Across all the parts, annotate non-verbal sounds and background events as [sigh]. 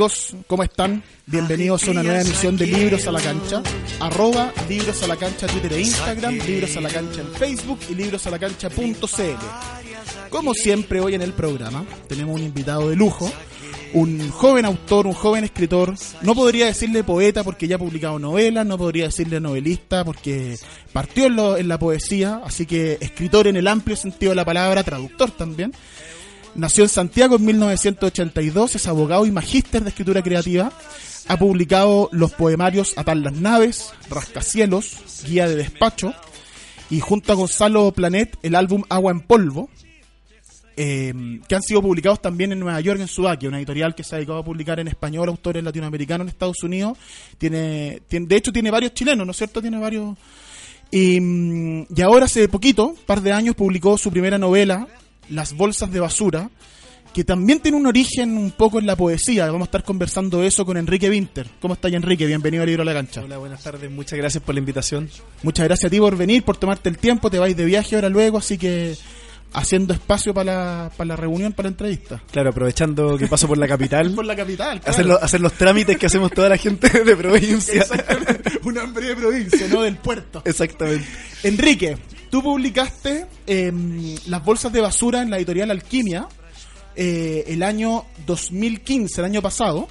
Amigos, ¿cómo están? Bienvenidos a una nueva emisión de Libros a la Cancha. Arroba Libros a la Cancha Twitter e Instagram, Libros a la Cancha en Facebook y librosalacancha.cl. Como siempre, hoy en el programa tenemos un invitado de lujo, un joven autor, un joven escritor. No podría decirle poeta porque ya ha publicado novelas, no podría decirle novelista porque partió en, lo- en la poesía, así que escritor en el amplio sentido de la palabra, traductor también. Nació en Santiago en 1982, es abogado y magíster de escritura creativa. Ha publicado los poemarios Atar las naves, Rascacielos, Guía de despacho y junto a Gonzalo Planet el álbum Agua en polvo, eh, que han sido publicados también en Nueva York, en Sudakia, una editorial que se ha dedicado a publicar en español autores latinoamericanos en Estados Unidos. Tiene, de hecho, tiene varios chilenos, ¿no es cierto? Tiene varios. Y, mm, y ahora, hace poquito, un par de años, publicó su primera novela, Las bolsas de basura, que también tiene un origen un poco en la poesía. Vamos a estar conversando eso con Enrique Winter. ¿Cómo está, Enrique? Bienvenido a Libro a la Cancha. Hola, buenas tardes. Muchas gracias por la invitación. Muchas gracias a ti por venir, por tomarte el tiempo. Te vais de viaje ahora luego, así que haciendo espacio para la, para la reunión, para la entrevista. Claro, aprovechando que paso por la capital, [laughs] Por la capital, claro. hacer, lo- hacer los trámites que hacemos toda la gente de provincia. Un hombre de provincia, no del puerto. Exactamente. Enrique, tú publicaste em, Las bolsas de basura en la editorial Alquimia eh, el año 2015, el año pasado.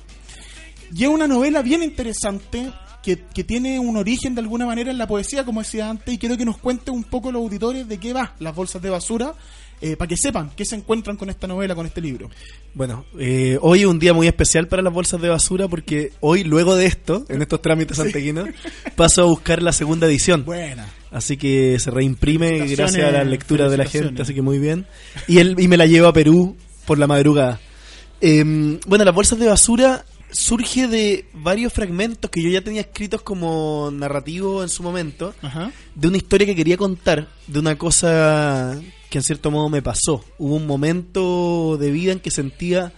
Y es una novela bien interesante que, que tiene un origen de alguna manera en la poesía, como decía antes, y quiero que nos cuente un poco los auditores de qué va Las bolsas de basura, eh, para que sepan qué se encuentran con esta novela, con este libro. Bueno, eh, hoy es un día muy especial para las bolsas de basura porque hoy, luego de esto, en estos trámites santiaguinos, paso a buscar la segunda edición. Buena. Así que se reimprime gracias a la lectura de la gente, así que muy bien. Y él y me la llevo a Perú por la madrugada. Eh, bueno, las bolsas de basura surge de varios fragmentos que yo ya tenía escritos como narrativo en su momento, Ajá. de una historia que quería contar, de una cosa que en cierto modo me pasó. Hubo un momento de vida en que sentía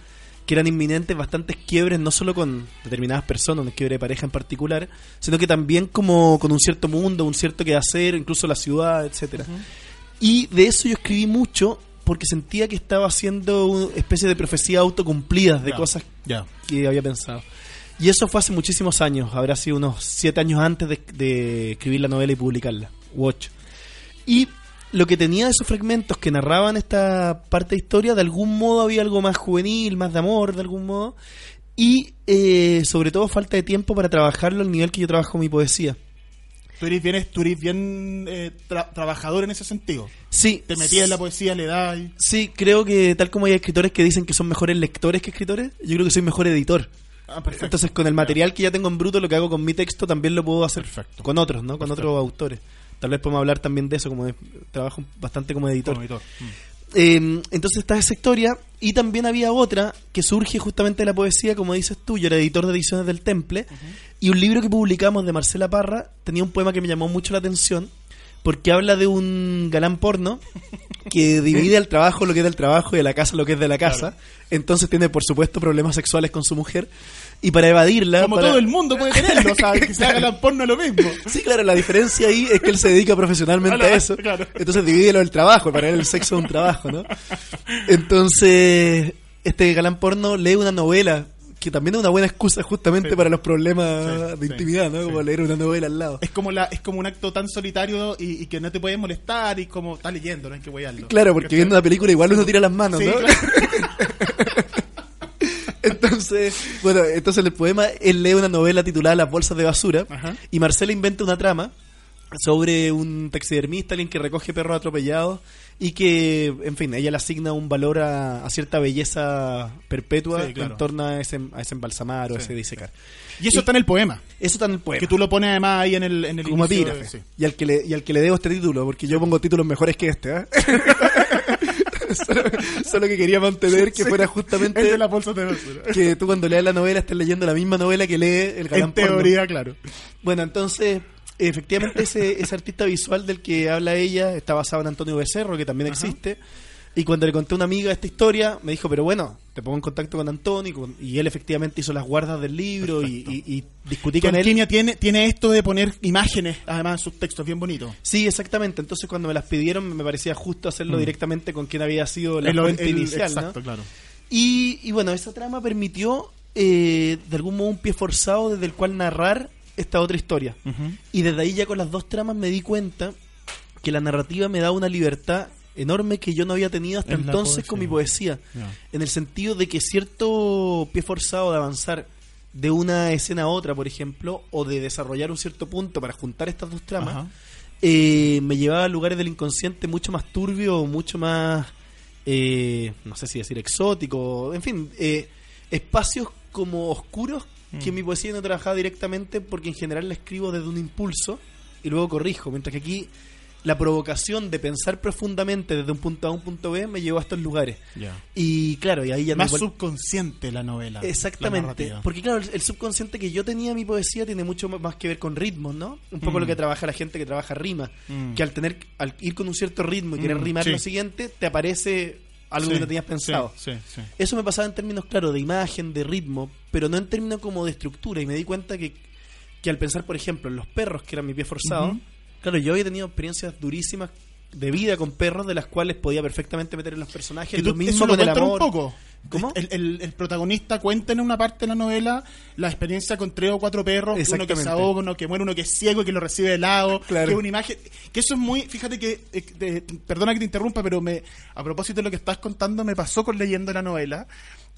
que eran inminentes bastantes quiebres, no solo con determinadas personas, un quiebre de pareja en particular, sino que también como con un cierto mundo, un cierto quehacer, incluso la ciudad, etcétera. Y de eso yo escribí mucho porque sentía que estaba haciendo una especie de profecía autocumplidas de cosas que había pensado. Y eso fue hace muchísimos años, habrá sido unos siete años antes de, de escribir la novela y publicarla, u ocho. Y lo que tenía de esos fragmentos que narraban esta parte de historia, de algún modo había algo más juvenil, más de amor, de algún modo. Y eh, sobre todo falta de tiempo para trabajarlo al nivel que yo trabajo mi poesía. Tú eres bien, tú eres bien eh, tra- trabajador en ese sentido. Sí, Te metías en la poesía, le das y... Sí, creo que tal como hay escritores que dicen que son mejores lectores que escritores, yo creo que soy mejor editor. Ah, perfecto. Entonces, con el material que ya tengo en bruto, lo que hago con mi texto también lo puedo hacer Perfecto. con otros, ¿no? Con Perfecto. otros autores. Tal vez podemos hablar también de eso, como de- trabajo bastante como editor. Como editor. Mm. Eh, entonces está esa historia y también había otra que surge justamente de la poesía, como dices tú, yo era editor de ediciones del Temple y un libro que publicamos de Marcela Parra tenía un poema que me llamó mucho la atención porque habla de un galán porno que [laughs] divide al trabajo lo que es del trabajo y a la casa lo que es de la casa. Entonces tiene, por supuesto, problemas sexuales con su mujer. Y para evadirla... Como para- todo el mundo puede tenerlo, o sea, [laughs] que se haga la porno es lo mismo. Sí, claro, la diferencia ahí es que él se dedica profesionalmente Claro, a eso. claro. Entonces divide lo del trabajo, para él el sexo es un trabajo, ¿no? Entonces, este galán porno lee una novela, que también es una buena excusa justamente Sí. para los problemas Sí, de intimidad, ¿no? sí. Como leer una novela al lado. Es como la, es como un acto tan solitario y, y que no te puedes molestar y como está leyendo, no hay que huearlo. Claro, porque viendo una película igual uno tira las manos, ¿no? claro. [laughs] Entonces, bueno, entonces en el poema él lee una novela titulada Las bolsas de basura Ajá. y Marcela inventa una trama sobre un taxidermista, alguien que recoge perros atropellados y que, en fin, ella le asigna un valor a, a cierta belleza perpetua Sí, claro. en torno a ese, a ese embalsamar o Sí, ese disecar. Y eso está en el poema. Eso está en el poema. Que tú lo pones además ahí en el, en el como epígrafe. sí. Y, al que le, y al que le debo este título, porque yo pongo títulos mejores que este. ¿ah? [laughs] solo, [laughs] solo que quería mantener que fuera justamente Es de la bolsa de basura. que tú cuando leas la novela estés leyendo la misma novela que lee el galán En porno. teoría, claro. Bueno, entonces, efectivamente ese, ese artista visual del que habla ella está basado en Antonio Becerro, que también existe. Y cuando le conté a una amiga esta historia, me dijo, pero bueno, te pongo en contacto con Antonio. y con- Y él efectivamente hizo las guardas del libro y, y- y discutí con él. Alquimia tiene, tiene esto de poner imágenes, además en sus textos, bien bonito. Sí, exactamente. Entonces cuando me las pidieron me parecía justo hacerlo directamente con quien había sido la El- fuente el- inicial. ¿no? Exacto, claro. Y, y bueno, esa trama permitió eh, de algún modo un pie forzado desde el cual narrar esta otra historia. Y desde ahí ya con las dos tramas me di cuenta que la narrativa me da una libertad enorme que yo no había tenido hasta En entonces con mi poesía. En el sentido de que cierto pie forzado de avanzar de una escena a otra, por ejemplo, o de desarrollar un cierto punto para juntar estas dos tramas, eh, me llevaba a lugares del inconsciente mucho más turbio, mucho más, eh, no sé si decir exótico, en fin, eh, espacios como oscuros que en mi poesía no trabajaba directamente porque en general la escribo desde un impulso y luego corrijo, mientras que aquí la provocación de pensar profundamente desde un punto A a un punto B me llevó a estos lugares. Y claro, y ahí ya no Más igual- subconsciente la novela. la Exactamente, porque claro, el, el subconsciente que yo tenía en mi poesía tiene mucho más que ver con ritmos, ¿no? Un poco Mm. lo que trabaja la gente que trabaja rima, Mm. que al tener al ir con un cierto ritmo y querer Mm, rimar sí. lo siguiente, te aparece algo Sí, que no tenías pensado. Sí, sí, sí. Eso me pasaba en términos, claro, de imagen, de ritmo, pero no en términos como de estructura. Y me di cuenta que, que al pensar, por ejemplo, en los perros, que eran mi pie forzado. Claro, yo había tenido experiencias durísimas de vida con perros, de las cuales podía perfectamente meter en los personajes. Que lo tú- mismo eso lo con el cuentan amor. un poco. ¿Cómo? El, el- el protagonista cuenta en una parte de la novela la experiencia con tres o cuatro perros, uno que se ahoga, uno que muere, uno que es ciego y que lo recibe de lado, Claro. que es una imagen, que eso es muy, fíjate que, eh, de- perdona que te interrumpa, pero me, a propósito de lo que estás contando, me pasó con leyendo la novela,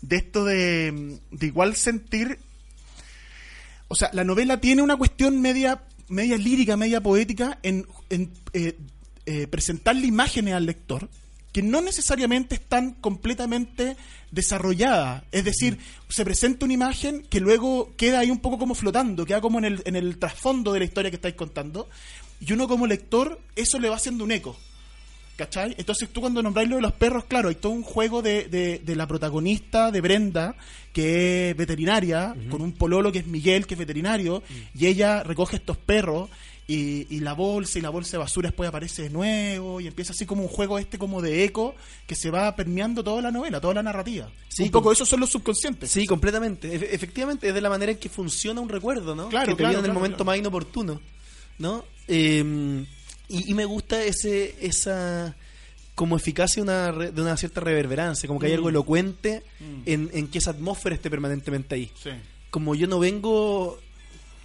de esto de, de igual sentir, o sea, la novela tiene una cuestión media, media lírica, media poética en, en, eh, eh, presentarle imágenes al lector que no necesariamente están completamente desarrolladas. Es decir, se presenta una imagen que luego queda ahí un poco como flotando, queda como en el, en el trasfondo de la historia que estáis contando. Y uno como lector, eso le va haciendo un eco. ¿Cachai? Entonces tú cuando nombráis lo de los perros, claro, hay todo un juego de, de, de la protagonista de Brenda, que es veterinaria, con un pololo que es Miguel, que es veterinario, y ella recoge estos perros y, y la bolsa y la bolsa de basura después aparece de nuevo y empieza así como un juego este como de eco que se va permeando toda la novela, toda la narrativa. Sí, un poco esos son los subconscientes. Sí, completamente. Efe- efectivamente, es de la manera en que funciona un recuerdo, ¿no? Claro, que te claro, viene en el momento claro. más inoportuno, ¿no? Eh, y, y me gusta ese esa como eficacia una re- de una cierta reverberancia, como que hay Mm. algo elocuente Mm. en, en que esa atmósfera esté permanentemente ahí. Sí. Como yo no vengo,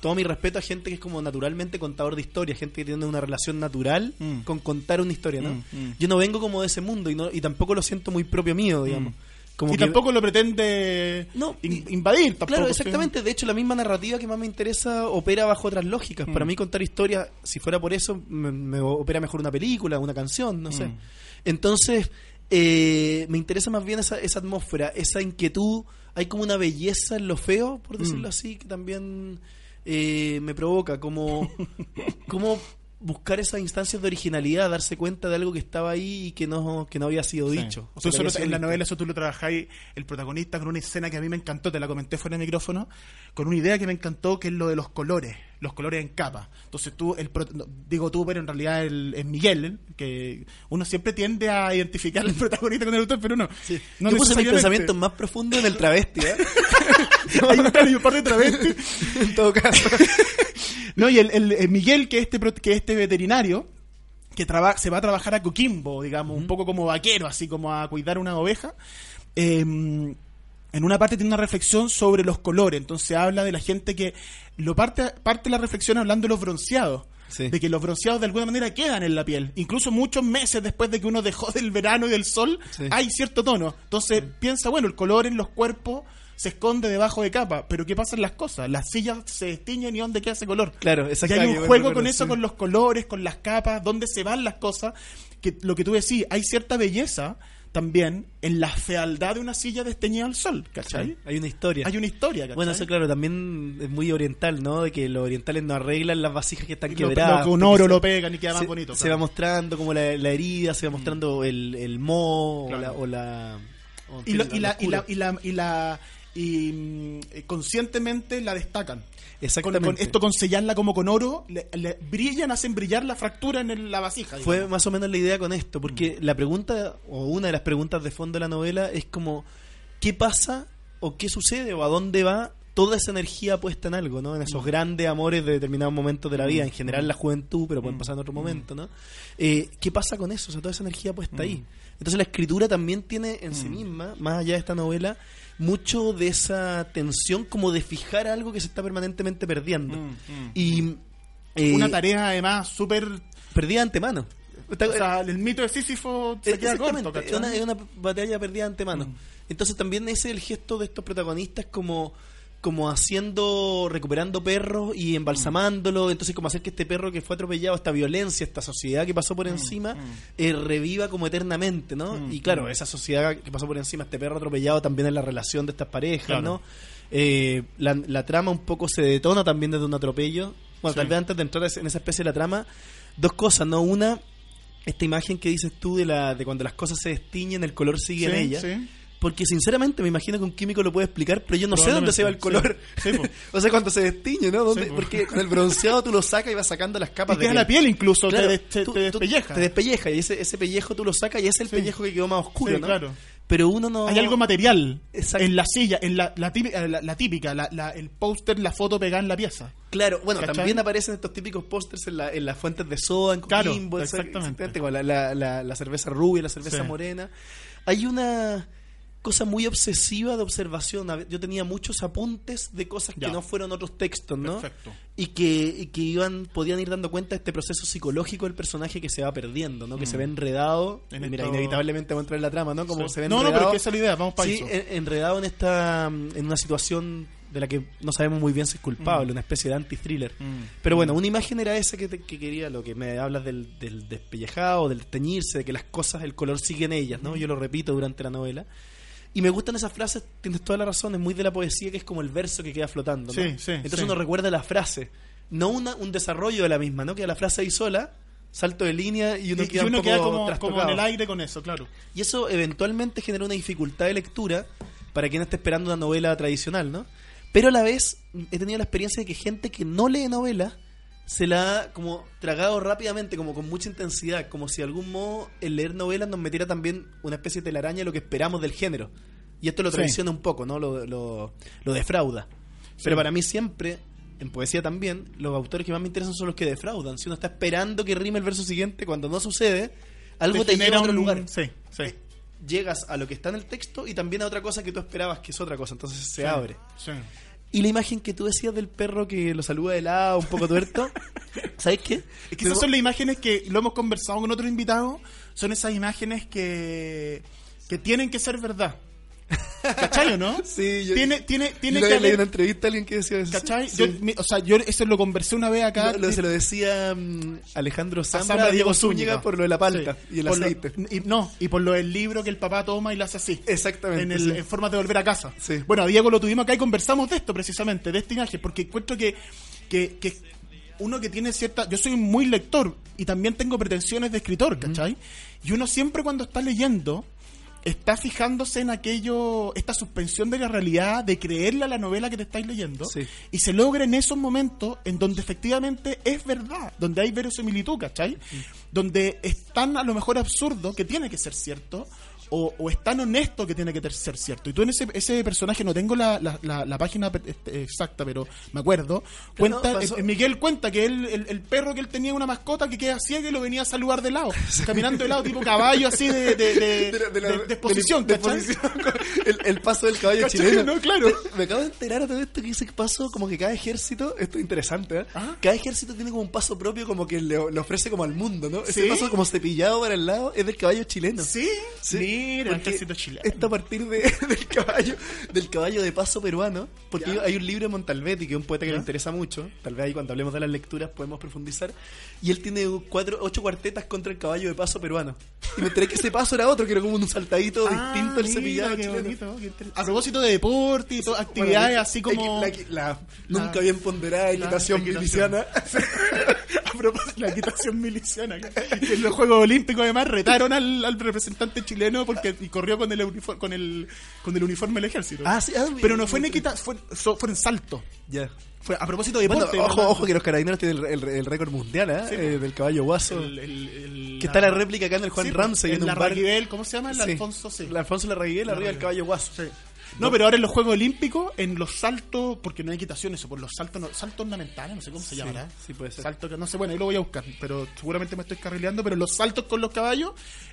todo mi respeto a gente que es como naturalmente contador de historias, gente que tiene una relación natural Mm. con contar una historia, ¿no? Mm, mm. Yo no vengo como de ese mundo y, no, y tampoco lo siento muy propio mío, digamos. Como y que- tampoco lo pretende No, in- y- invadir. Tampoco, Claro, sí. exactamente. De hecho, la misma narrativa que más me interesa opera bajo otras lógicas. Para Mm. mí contar historias, si fuera por eso, me, me opera mejor una película, una canción, no sé. Mm. Entonces, eh, me interesa más bien esa, esa atmósfera, esa inquietud. Hay como una belleza en lo feo, por decirlo Mm. así, que también eh, me provoca. Como, [laughs] como buscar esas instancias de originalidad, darse cuenta de algo que estaba ahí y que no, que no había sido Sí. dicho. O sea, solo- en la visto. novela eso tú lo trabajáis, el protagonista con una escena que a mí me encantó, te la comenté fuera de micrófono, con una idea que me encantó que es lo de los colores, los colores en capa. Entonces tú, el digo tú, pero en realidad el, es Miguel, que uno siempre tiende a identificar al [laughs] protagonista con el autor, pero no. Sí. no Yo puse mis pensamientos más profundos en el travesti, ¿eh? [laughs] [laughs] Hay un, par de travestis. [laughs] en todo caso. [laughs] No, y el, el- el Miguel, que este, que este veterinario, que traba- se va a trabajar a Coquimbo, digamos, un poco como vaquero, así como a cuidar una oveja, eh, en una parte tiene una reflexión sobre los colores. Entonces habla de la gente que lo parte, parte la reflexión hablando de los bronceados. Sí. De que los bronceados de alguna manera quedan en la piel. Incluso muchos meses después de que uno dejó del verano y del sol, Sí. hay cierto tono. Entonces piensa, bueno, el color en los cuerpos se esconde debajo de capa. Pero ¿qué pasa en las cosas? Las sillas se destiñen y ¿dónde queda ese color? Claro, Y hay exactamente. un juego con eso, con los colores, con las capas, dónde se van las cosas. Que lo que tú decís, hay cierta belleza también en la fealdad de una silla desteñida al sol, ¿cachai? Hay una historia. Hay una historia, ¿cachai? Bueno, eso claro, también es muy oriental, ¿no? De que los orientales no arreglan las vasijas que están quebradas. con oro lo pegan y queda más se, bonito. se claro. va mostrando como la, la herida, se va mostrando el, el moho Claro. o la... O la o, en y, fin, lo- la- y la, y la, oscura. y la, y la- y, mm, eh, conscientemente la destacan. Exactamente. con esto con sellarla como con oro, le, le brillan, hacen brillar la fractura en el- la vasija. Fue digamos. más o menos la idea con esto, porque Mm. la pregunta, o una de las preguntas de fondo de la novela es como, ¿qué pasa o qué sucede o a dónde va toda esa energía puesta en algo, ¿no? En Mm. esos grandes amores de determinados momentos de la vida, en general la juventud, pero Mm. pueden pasar en otro momento, ¿no? Eh, ¿Qué pasa con eso? O sea, toda esa energía puesta Mm. ahí. Entonces la escritura también tiene en sí misma, más allá de esta novela, mucho de esa tensión como de fijar algo que se está permanentemente perdiendo. Mm, mm. Y... eh, Una tarea además súper... perdida de antemano. Está- O sea, el mito de Sísifo se eh, queda corto, es una, es una batalla perdida de antemano. Mm. Entonces también ese es el gesto de estos protagonistas como como haciendo, recuperando perros y embalsamándolo, entonces como hacer que este perro que fue atropellado, esta violencia, esta sociedad que pasó por encima, eh, reviva como eternamente, ¿no? Mm, y claro, mm. esa sociedad que pasó por encima, este perro atropellado también es la relación de estas parejas, Claro. ¿no? Eh, la, la trama un poco se detona también desde un atropello. Bueno, Sí. tal vez antes de entrar en esa especie de la trama, dos cosas, ¿no? Una, esta imagen que dices tú de la de cuando las cosas se destiñen, el color sigue en ella. sí. Porque sinceramente me imagino que un químico lo puede explicar, pero yo no sé dónde se va el color. Sí. Sí, [laughs] o sea, cuando se destiñe, ¿no? ¿Dónde? Sí, porque con el bronceado tú lo sacas y vas sacando las capas Y de la piel incluso, Claro, te, te- tú- te despelleja. Te despelleja y ese, ese pellejo tú lo sacas y es el pellejo que quedó más oscuro, ¿no? claro. Pero uno no... Hay algo material Exacto. en la silla, en la, la típica, la, la típica, la- la- el póster, la foto pegada en la pieza. Claro, bueno, ¿Cachai? también aparecen estos típicos pósters en, la, en las fuentes de soda, en Claro, Coquimbo, esa- exactamente. como la, la- la- la cerveza rubia, la cerveza morena. Hay una cosa muy obsesiva de observación. Yo tenía muchos apuntes de cosas que no fueron otros textos, ¿no? Perfecto. Y que, y que iban, podían ir dando cuenta de este proceso psicológico del personaje que se va perdiendo, ¿no? Que se ve enredado. Mm. En mira, esto- inevitablemente vamos a entrar en la trama, ¿no? Como Sí. se ve No, no, enredado. pero es que esa es la idea, vamos para Sí, eso. en- enredado en esta mm, en una situación de la que no sabemos muy bien si es culpable, Mm. una especie de anti-thriller. Mm. Pero bueno, una imagen era esa que, te- que quería, lo que me hablas del, del despellejado, del teñirse, de que las cosas, el color sigue en ellas, Mm. ¿no? Yo lo repito durante la novela. Y me gustan esas frases, tienes toda la razón, es muy de la poesía que es como el verso que queda flotando, ¿no? Sí, sí, Entonces sí. uno recuerda la frase, no una, un desarrollo de la misma, ¿no? Que la frase ahí sola, salto de línea y uno Y- y queda, un poco queda como, en el aire con eso, claro. Y eso eventualmente genera una dificultad de lectura para quien esté esperando una novela tradicional, ¿no? Pero a la vez he tenido la experiencia de que gente que no lee novela se la ha como tragado rápidamente, como con mucha intensidad, como si de algún modo el leer novelas nos metiera también una especie de telaraña de lo que esperamos del género. Y esto lo Sí. traiciona un poco, ¿no? Lo, lo, lo defrauda. Pero para mí siempre, en poesía también, los autores que más me interesan son los que defraudan. Si uno está esperando que rime el verso siguiente, cuando no sucede, algo te, lleva a otro un- lugar Sí, sí. llegas a lo que está en el texto y también a otra cosa que tú esperabas que es otra cosa, entonces se Sí, abre. sí. Y la imagen que tú decías del perro que lo saluda de lado, un poco tuerto, [laughs] ¿sabes qué? Es que esas son las imágenes que lo hemos conversado con otros invitados, son esas imágenes que, que tienen que ser verdad. ¿Cachai o no? [laughs] Sí, yo- tiene, tiene, tiene Yo que leí una entrevista a alguien que decía eso. ¿cachai? Sí. Yo, mi- o sea, yo eso lo conversé una vez acá. Lo- lo- se lo decía mm, Alejandro Zambra, a Diego Zúñiga por lo de la palta Sí. y el Por lo- aceite. y, no, y por lo del libro que el papá toma y lo hace así. Exactamente. En, el, sí. en forma de volver a casa. Bueno, a Diego lo tuvimos acá y conversamos de esto precisamente, de esta imagen, porque encuentro que, que, que uno que tiene cierta... Yo soy muy lector y también tengo pretensiones de escritor, ¿cachai? Y uno siempre cuando está leyendo está fijándose en aquello, esta suspensión de la realidad, de creerle a la novela que te estáis leyendo, Sí. y se logra en esos momentos en donde efectivamente es verdad, donde hay verosimilitud, ¿cachai? Donde es tan a lo mejor absurdo que tiene que ser cierto, o, o es tan honesto que tiene que ser cierto. Y tú en ese, ese personaje, no tengo la, la, la- la página este, exacta, pero me acuerdo, cuenta, no, eh, Miguel cuenta que él, el, el perro que él tenía una mascota que queda ciega y lo venía a saludar de lado, [laughs] caminando de lado, tipo caballo así de, de, de, [laughs] exposición, el, el paso del caballo ¿Cachai? chileno. No, claro. Me, me acabo de enterar de esto que dice que pasó como que cada ejército, esto es interesante, ¿eh? Ah. Cada ejército tiene como un paso propio como que le, le ofrece como al mundo, ¿no? Ese paso como cepillado para el lado es del caballo chileno. Sí, Sí. Mira, Porque ejército chileno. Esto a partir de- [laughs] del caballo del caballo de paso peruano, porque Ya. hay un libro de Montalvetti, que es un poeta que Ya. le interesa mucho, tal vez ahí cuando hablemos de las lecturas podemos profundizar, y él tiene cuatro, ocho cuartetas contra el caballo de paso peruano. Y me enteré que ese paso era otro, que era como un saltadito [laughs] Ah, distinto al cepillado qué chileno. bonito, qué A propósito de deporte y todas actividades Bueno, así como... La, la nunca bien ponderada equitación la equitación. miliciana. [laughs] a propósito de la equitación miliciana. Que en los Juegos Olímpicos además retaron al, al representante chileno porque y corrió con el uniforme con el con el uniforme del ejército. Ah, sí, ah, Pero no fue en equitación, fue, so- fue en salto. Ya. Fue a propósito de Bueno, deporte. ojo, ¿verdad? ojo que los carabineros tienen el, el- el récord mundial, ¿eh? Sí, Eh, del caballo guaso. El- que está la réplica acá en el Juan Sí, Ramsey, en en la un bar. Raguibel, ¿cómo se llama? El. Alfonso, sí. El Alfonso Larraguel arriba del caballo guaso. Sí. No, pero ahora en los Juegos Olímpicos, en los saltos, porque no hay equitación eso, por los saltos, no- saltos ornamentales, no sé cómo se Sí, llamará. sí puede ser. Salto que no sé, bueno, ahí lo voy a buscar, pero seguramente me estoy carrileando, pero los saltos con los caballos,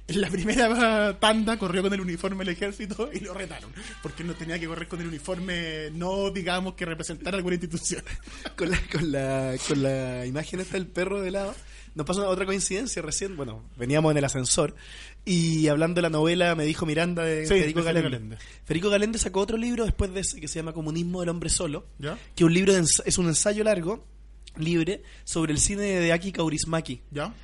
en la primera [laughs] tanda corrió con el uniforme del ejército y lo retaron, porque no tenía que correr con el uniforme, no digamos que representara alguna institución. [laughs] con la, con la, con la imagen esta del perro de lado. Nos pasó otra coincidencia recién. Bueno, veníamos en el ascensor y hablando de la novela me dijo Miranda de Sí, Federico de Galende. Galende. Federico Galende sacó otro libro después de ese que se llama Comunismo del hombre solo, ¿Ya? que un libro de es un ensayo largo, libre, sobre el cine de Aki Kaurismäki. ¿Ya?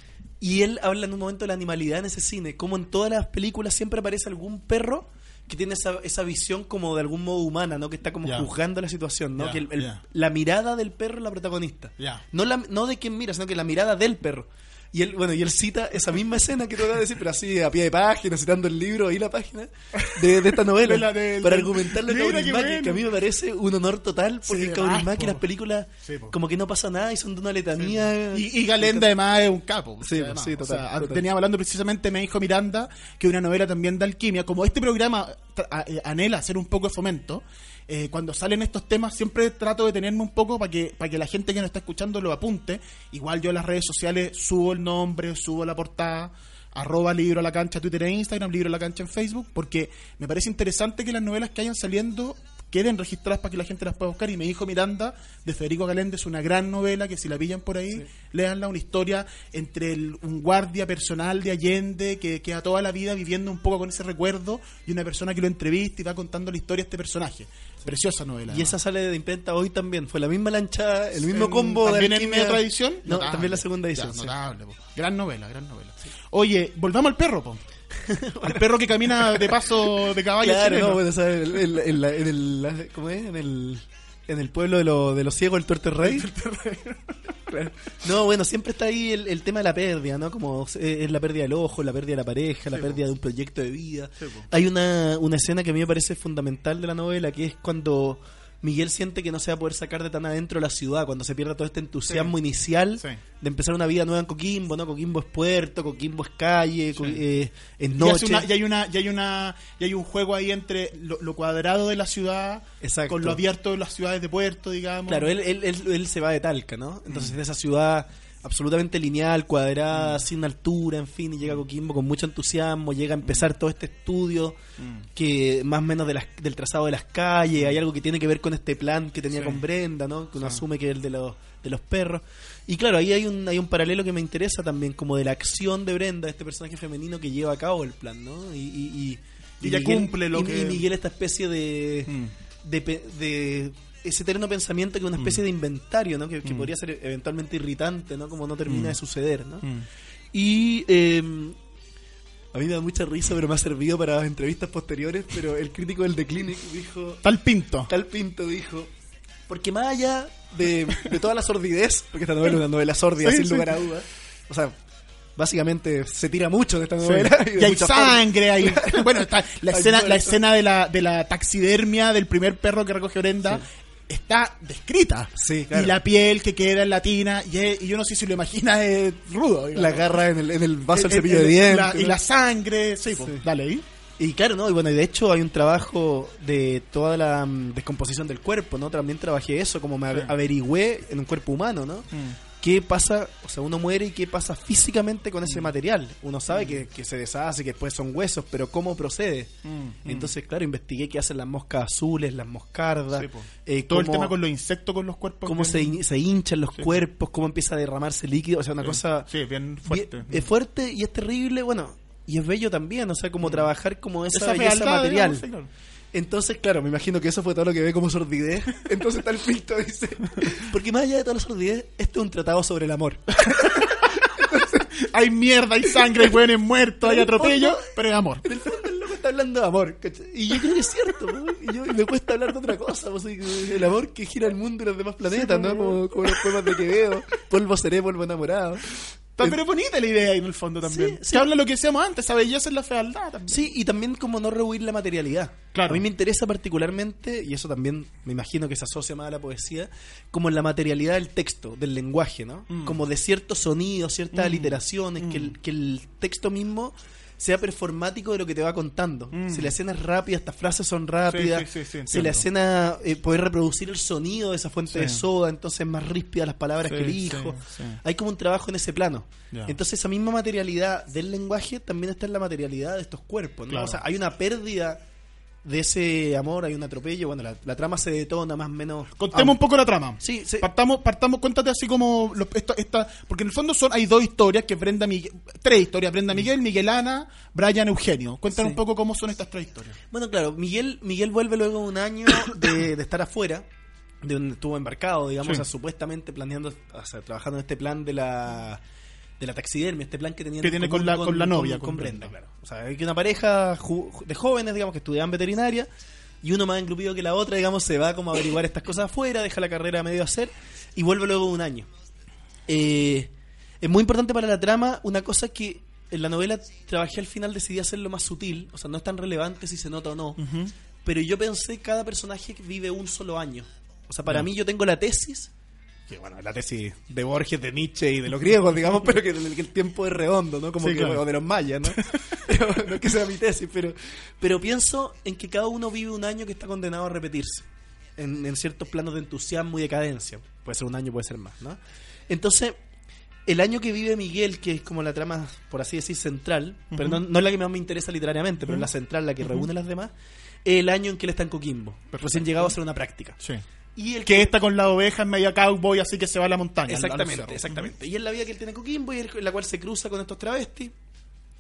Y él habla en un momento de la animalidad en ese cine, como en todas las películas siempre aparece algún perro que tiene esa, esa visión como de algún modo humana, ¿no? Que está como juzgando la situación, ¿no? Que el- el- ya. la mirada del perro es la protagonista. No, la, no de quien mira, sino que la mirada del perro. Y él, bueno, y él cita esa misma escena que te voy a decir, pero así a pie de página, citando el libro y la página de, de esta [laughs] novela. La del- para del- argumentarle a Mira, qué Kaurismäki, bueno. que a mí me parece un honor total, porque Sí, Kaurismäki las películas Sí, como que no pasa nada y son de una letanía. Y, y Galenda además es un capo. Sí, además. sí, O total, sea, total. Teníamos hablando precisamente, me dijo Miranda, que una novela también de alquimia. Como este programa eh, anhela hacer un poco de fomento, eh, cuando salen estos temas siempre trato de tenerme un poco para que, para que la gente que nos está escuchando lo apunte. Igual yo en las redes sociales subo el nombre, subo la portada arroba libro a la cancha Twitter e Instagram, libro a la cancha en Facebook, porque me parece interesante que las novelas que hayan saliendo queden registradas para que la gente las pueda buscar. Y me dijo Miranda, de Federico Galende, es una gran novela que si la pillan por ahí, léanla, una historia entre el- un guardia personal de Allende que queda toda la vida viviendo un poco con ese recuerdo y una persona que lo entrevista y va contando la historia de este personaje. Preciosa novela. Y esa sale de imprenta hoy también. Fue la misma lancha, el mismo combo de ¿También en? No, Notable. también la segunda edición. notable. Gran novela, gran novela. Oye, volvamos al perro, po. [laughs] al perro que camina de paso de caballo Claro, chileno. no, bueno, o sea, el- el- en, la- en el, ¿cómo es? En el, en el pueblo de, lo- de los ciegos, el tuerto rey. [laughs] Claro. No, bueno, siempre está ahí el, el tema de la pérdida, ¿no? Como es la pérdida del ojo, la pérdida de la pareja, la Sí, pérdida po. de un proyecto de vida. Sí. Hay una, una escena que a mí me parece fundamental de la novela, que es cuando Miguel siente que no se va a poder sacar de tan adentro la ciudad, cuando se pierde todo este entusiasmo Sí. inicial Sí. de empezar una vida nueva en Coquimbo, ¿no? Coquimbo es puerto, Coquimbo es calle, Sí. eh, es noche. y hay una y hay una y hay un juego ahí entre lo, lo cuadrado de la ciudad Exacto. con lo abierto de las ciudades de puerto digamos Claro, él, él, él, él se va de Talca, ¿no? Entonces de esa ciudad absolutamente lineal, cuadrada, sin altura, en fin, y llega a Coquimbo con mucho entusiasmo, llega a empezar todo este estudio que más o menos de las, del trazado de las calles, hay algo que tiene que ver con este plan que tenía Sí. con Brenda, ¿no? Que uno Sí. asume que es el de los, de los perros. Y claro, ahí hay un, hay un paralelo que me interesa también, como de la acción de Brenda, este personaje femenino que lleva a cabo el plan, ¿no? Y, y, y, Y ella cumple lo que- y Miguel esta especie de Mm. de, de ese eterno pensamiento que es una especie de inventario, ¿no? Que, que Mm. podría ser eventualmente irritante, ¿no? Como no termina Mm. de suceder, ¿no? Mm. Y eh, a mí me da mucha risa, pero me ha servido para entrevistas posteriores, pero el crítico del The Clinic dijo, tal pinto tal Pinto dijo, porque más allá de, de toda la sordidez, porque esta novela es una novela sórdida, Sí, sin sí. lugar a dudas, o sea, básicamente se tira mucho de esta Sí. novela. de y hay sangre hay [laughs] bueno está la [laughs] escena la escena de la de la taxidermia del primer perro que recoge Brenda está descrita Sí, claro. y la piel que queda en la tina y, es- y yo no sé si lo imagina es rudo digamos. La garra en el, en el vaso del El- cepillo el- de dientes. la- y la sangre sí, po. Sí. dale ahí Y claro, ¿no? Y bueno, y de hecho hay un trabajo de toda la mm, descomposición del cuerpo, ¿no? También trabajé eso, como me Sí. averigüé en un cuerpo humano, ¿no? ¿Qué pasa? O sea, uno muere y qué pasa físicamente con ese Mm. material. Uno sabe que, que se deshace, que después son huesos, pero ¿cómo procede? Entonces, claro, investigué qué hacen las moscas azules, las moscardas, Sí, eh, todo el tema con los insectos con los cuerpos cómo se, hin- se hinchan los Sí. cuerpos, cómo empieza a derramarse líquido, o sea, una Sí. cosa sí bien fuerte Bien- es fuerte y es terrible. Bueno, y es bello también, o sea, como trabajar como esa, Esa belleza material. digamos. Entonces, claro, me imagino que eso fue todo lo que ve como sordidez. [laughs] Entonces está el filtro, dice. Porque más allá de toda la sordidez, este es un tratado sobre el amor. [laughs] Hay mierda, hay sangre, hay hueones muertos, hay atropello, pero es amor. En el fondo el loco está hablando de amor. ¿cachai? Y yo creo que es cierto, ¿no? y, yo, y me cuesta hablar de otra cosa. que el amor que gira el mundo y los demás planetas, ¿no? Como, como los poemas de Quevedo. Polvo seré, polvo enamorado. Está- Pero es bonita la idea ahí en el fondo también. Que habla lo que decíamos antes, esa belleza es la fealdad también. Sí, y también como no rehuir la materialidad. Claro. A mí me interesa particularmente, y eso también me imagino que se asocia más a la poesía, como en la materialidad del texto, del lenguaje, ¿no? Mm. Como de ciertos sonidos, ciertas Mm. aliteraciones, que, el, que el texto mismo sea performático de lo que te va contando. Mm. Si la escena es rápida, estas frases son rápidas. Sí, sí, sí, sí, si la escena eh, poder reproducir el sonido de esa fuente de soda, entonces es más ríspida las palabras que elijo. Hay como un trabajo en ese plano. Entonces esa misma materialidad del lenguaje también está en la materialidad de estos cuerpos. ¿no? Claro. O sea, hay una pérdida de ese amor, hay un atropello. Bueno, la, la trama se detona más o menos. Contemos Ah, un poco la trama. Sí, sí. Partamos, partamos, cuéntate así como lo- esto- esta, porque en el fondo son hay dos historias que Brenda Miguel, tres historias, Brenda Miguel, Miguel Ana, Brian Eugenio. Cuéntanos Sí. un poco cómo son estas tres historias. Bueno, claro, Miguel, Miguel vuelve luego un año de, de estar afuera, de donde estuvo embarcado, digamos, Sí. o sea, supuestamente planeando, o sea, trabajando en este plan de la de la taxidermia, este plan que tenía Que tiene con la- con la novia, con, con Brenda, claro. O sea, hay que una pareja de jóvenes, digamos, que estudiaban veterinaria y uno más engrupido que la otra, digamos, se va como a averiguar estas cosas afuera, deja la carrera a medio hacer y vuelve luego de un año. Eh, es muy importante para la trama una cosa que en la novela trabajé al final, decidí hacerlo más sutil, o sea, no es tan relevante si se nota o no, pero yo pensé cada personaje vive un solo año. O sea, para mí yo tengo la tesis, que bueno, la tesis de Borges, de Nietzsche y de los griegos, digamos, [laughs] pero que, el, que el tiempo es redondo, ¿no? Como Sí, que claro. o de los mayas, ¿no? [laughs] Pero no es que sea mi tesis, pero, pero pienso en que cada uno vive un año que está condenado a repetirse. En, en ciertos planos de entusiasmo y decadencia. Puede ser un año, puede ser más, ¿no? Entonces, el año que vive Miguel, que es como la trama, por así decir, central, pero no, no es la que más me interesa literariamente, pero es la central, la que reúne las demás, es el año en que él está en Coquimbo. Recién llegado a hacer una práctica. Sí. Y el Que está con la oveja en media cowboy, así que se va a la montaña. Exactamente, exactamente. Y es la vida que él tiene en Coquimbo y el- en la cual se cruza con estos travestis,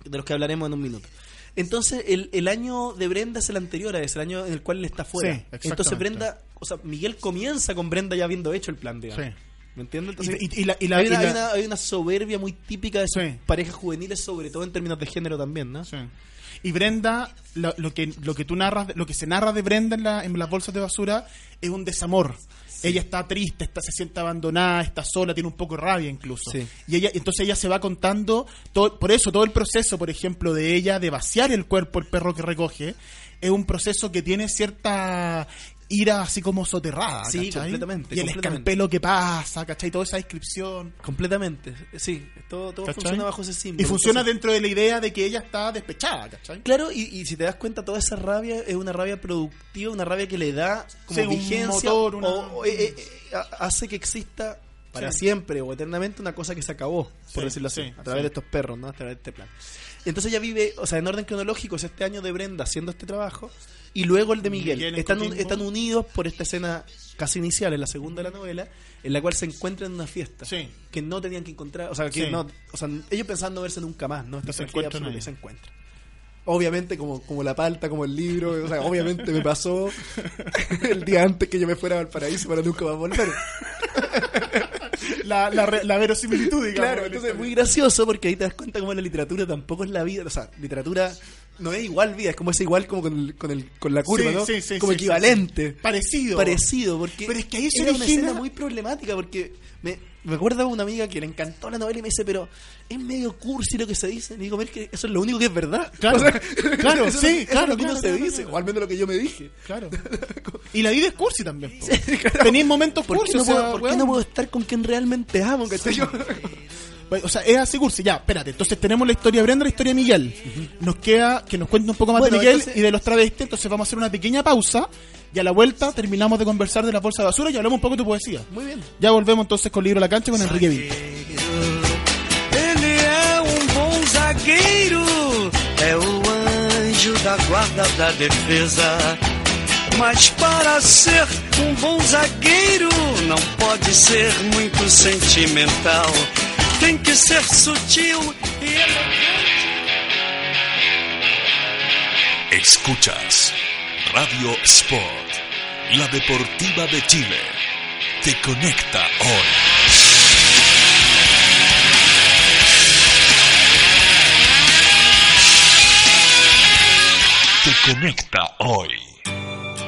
de los que hablaremos en un minuto. Entonces, el, el año de Brenda es el anterior a ese, el año en el cual él está fuera. Sí. Entonces, Brenda, o sea, Miguel comienza con Brenda ya habiendo hecho el plan, digamos. Sí. ¿Me entiendes? Y, Entonces, y- y la, y la- hay, y una, la- hay una- hay una soberbia muy típica de Sí. parejas juveniles, sobre todo en términos de género también, ¿no? Sí. Y Brenda, lo, lo que lo que tú narras, lo que se narra de Brenda en, la- en las bolsas de basura es un desamor. Ella está triste, está, se siente abandonada, está sola, tiene un poco de rabia incluso. Sí. Y ella, entonces ella se va contando, todo, por eso todo el proceso, por ejemplo, de ella de vaciar el cuerpo el perro que recoge, es un proceso que tiene cierta ira así como soterrada. Sí, ¿cachai? completamente, Y el completamente. que pasa, ¿cachai? Toda esa descripción. Completamente. Sí, todo, funciona bajo ese símbolo. Y funciona Entonces- dentro de la idea de que ella está despechada, ¿cachai? Claro, y, y si te das cuenta, toda esa rabia es una rabia productiva, una rabia que le da como Sí, un vigencia motor, una- o, o, eh, eh, eh, ha- hace que exista para Sí. siempre o eternamente una cosa que se acabó, por Sí, decirlo así, sí, a través de estos perros, ¿no? A través de este plan. Entonces ella vive, o sea, en orden cronológico, es este año de Brenda haciendo este trabajo y luego el de Miguel. Están, un- están unidos por esta escena casi inicial, en la segunda de la novela, en la cual se encuentran en una fiesta Sí. que no tenían que encontrar, o sea, que Sí. no, o sea, ellos pensaban no verse nunca más, ¿no? Esta se encuentran absoluta, se encuentran. Obviamente, como, como la palta, como el libro, o sea, obviamente me pasó [laughs] el día antes que yo me fuera al paraíso para nunca más volver. La, la, verosimilitud, digamos. Claro, entonces es muy gracioso porque ahí te das cuenta como la literatura tampoco es la vida, o sea, literatura no es igual vida, es como es igual como con, el- con, el, con la curva, Sí, ¿no? sí, sí, como equivalente. Parecido. Parecido, porque Pero es que ahí se era una origina- escena muy problemática porque me, me acuerdo una amiga que le encantó la novela y me dice, pero es medio cursi lo que se dice. Y digo, "Pero es que eso es lo único que es verdad. [laughs] Claro, claro, eso sí, eso claro, es lo que claro, no se claro, dice, claro. o al menos lo que yo me dije. Claro. [laughs] Y la vida es cursi también. [laughs] Tenéis momentos ¿Por cursi, no o sea, por qué no puedo estar con quien realmente amo? ¿cachai? O sea, es así cursi. Ya, espérate. Entonces tenemos la historia de Brenda la historia de Miguel. Nos queda que nos cuente un poco más Bueno, de Miguel entonces- y de los travestis. Entonces vamos a hacer una pequeña pausa. Y a la vuelta terminamos de conversar de la bolsa de basura y hablamos un poco de tu poesía. Muy bien. Ya volvemos entonces con Libro a la Cancha con Enrique Vinto. Ele é um bom zagueiro, é o anjo da guarda da defesa. Mas para ser um bom zagueiro, não pode ser muito sentimental. Tem que ser sutil e elegante. Escuchas Radio Sport, la deportiva de Chile. Te conecta hoy. Te conecta hoy.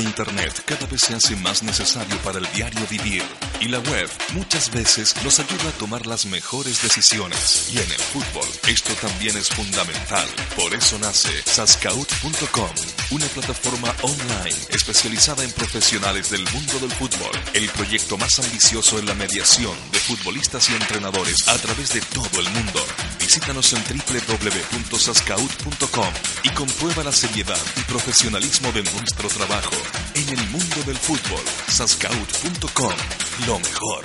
Internet cada vez se hace más necesario para el diario vivir y la web muchas veces nos ayuda a tomar las mejores decisiones. Y en el fútbol esto también es fundamental. Por eso nace Sascaut.com, una plataforma online especializada en profesionales del mundo del fútbol. El proyecto más ambicioso en la mediación de futbolistas y entrenadores a través de todo el mundo. Visítanos en www.sascaut.com y comprueba la seriedad y profesionalismo de nuestro trabajo. En el mundo del fútbol, sascaut.com, lo mejor.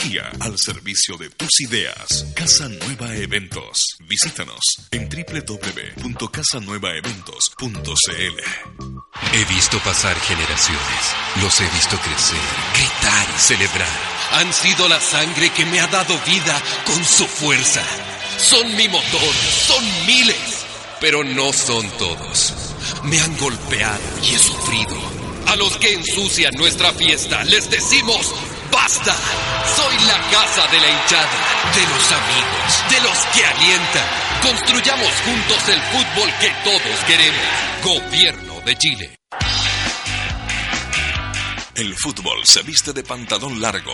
al servicio de tus ideas. Casa Nueva Eventos. Visítanos en www.casanuevaeventos.cl. He visto pasar generaciones, los he visto crecer, gritar y celebrar. Han sido la sangre que me ha dado vida con su fuerza. Son mi motor, son miles, pero no son todos. Me han golpeado y he sufrido. A los que ensucian nuestra fiesta les decimos ¡Basta! Soy la casa de la hinchada, de los amigos, de los que alientan. Construyamos juntos el fútbol que todos queremos. Gobierno de Chile. El fútbol se viste de pantalón largo.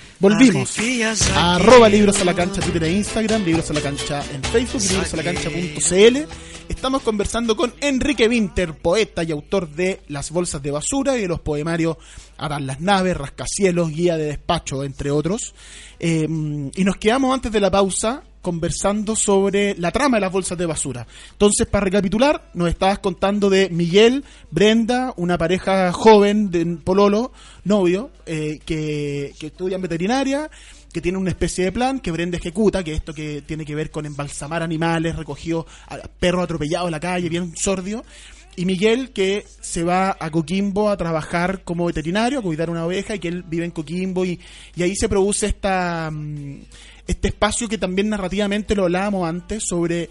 volvimos. Arroba Libros a la Cancha, Twitter e Instagram, Libros a la Cancha en Facebook, librosalacancha.cl. Estamos conversando con Enrique Winter, poeta y autor de Las Bolsas de Basura y de los poemarios Harán las Naves, Rascacielos, Guía de Despacho, entre otros. Eh, y nos quedamos antes de la pausa conversando sobre la trama de las bolsas de basura. Entonces, para recapitular, nos estabas contando de Miguel, Brenda, una pareja joven de Pololo, novio, eh, que, que estudia en veterinaria, que tiene una especie de plan que Brenda ejecuta, que esto que tiene que ver con embalsamar animales, recogió a perros atropellados en la calle, bien sordio. Y Miguel que se va a Coquimbo a trabajar como veterinario, a cuidar una oveja, y que él vive en Coquimbo, y, y ahí se produce esta, mm, este espacio que también narrativamente lo hablábamos antes, sobre,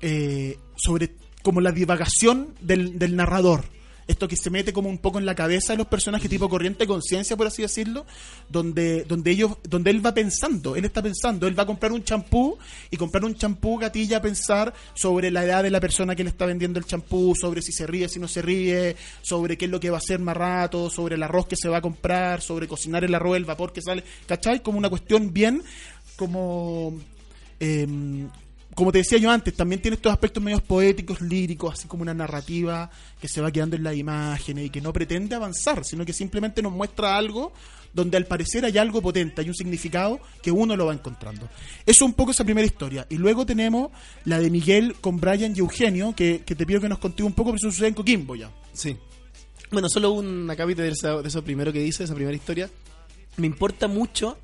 eh, sobre como la divagación del, del narrador. Esto que se mete como un poco en la cabeza de los personajes, tipo corriente de conciencia, por así decirlo, donde, donde ellos, donde él va pensando, él está pensando, él va a comprar un champú y comprar un champú gatilla a pensar sobre la edad de la persona que le está vendiendo el champú, sobre si se ríe, si no se ríe, sobre qué es lo que va a hacer más rato, sobre el arroz que se va a comprar, sobre cocinar el arroz, el vapor que sale, ¿cachai? Como una cuestión bien como em, como te decía yo antes, también tiene estos aspectos medios poéticos, líricos, así como una narrativa que se va quedando en las imágenes y que no pretende avanzar, sino que simplemente nos muestra algo donde al parecer hay algo potente, hay un significado que uno lo va encontrando. Eso un poco esa primera historia. Y luego tenemos la de Miguel con Brian y Eugenio, que, te pido que nos contigo un poco, pero eso sucede en Coquimbo ya. Sí. Bueno, solo un acabito de de eso primero que dice, esa primera historia. Me importa mucho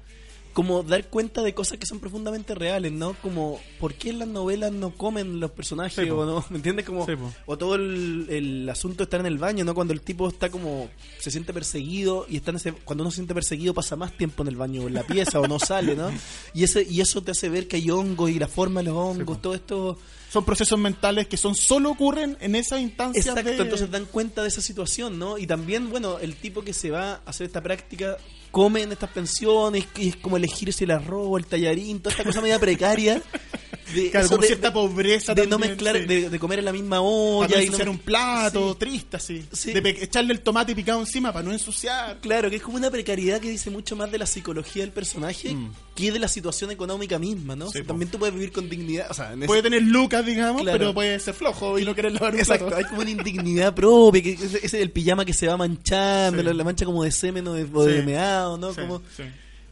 como dar cuenta de cosas que son profundamente reales, ¿no? Como, ¿por qué en las novelas no comen los personajes? Sí, o no, [laughs] ¿Me entiendes? Como, Sí, o todo el, el asunto de estar en el baño, ¿no? Cuando el tipo está como, se siente perseguido y está en ese, cuando uno se siente perseguido pasa más tiempo en el baño o en la pieza o no sale, ¿no? Y, ese, y eso te hace ver que hay hongos y la forma de los hongos, todo esto... Son procesos mentales que son solo ocurren en esa instancia Exacto, de... entonces dan cuenta de esa situación, ¿no? Y también, bueno, el tipo que se va a hacer esta práctica come en estas pensiones y es como elegirse el arroz, el tallarín, toda esta cosa media precaria. [laughs] De, Claro, como de- cierta de- pobreza de no también, mezclar, sí. de, comer en la misma para olla no y no ensuciar mez- un plato, Sí. triste así. Sí. De echarle el tomate picado encima para no ensuciar. Claro, que es como una precariedad que dice mucho más de la psicología del personaje que de la situación económica misma, ¿no? O sea, Mm. también tú puedes vivir con dignidad, o sea, en ese- Puede tener lucas, digamos, Claro. pero puede ser flojo y no querer lavar un Exacto, plato. hay como una indignidad propia, que ese es el pijama que se va manchando, la, la mancha como de semen o de, o meado, ¿no? Como.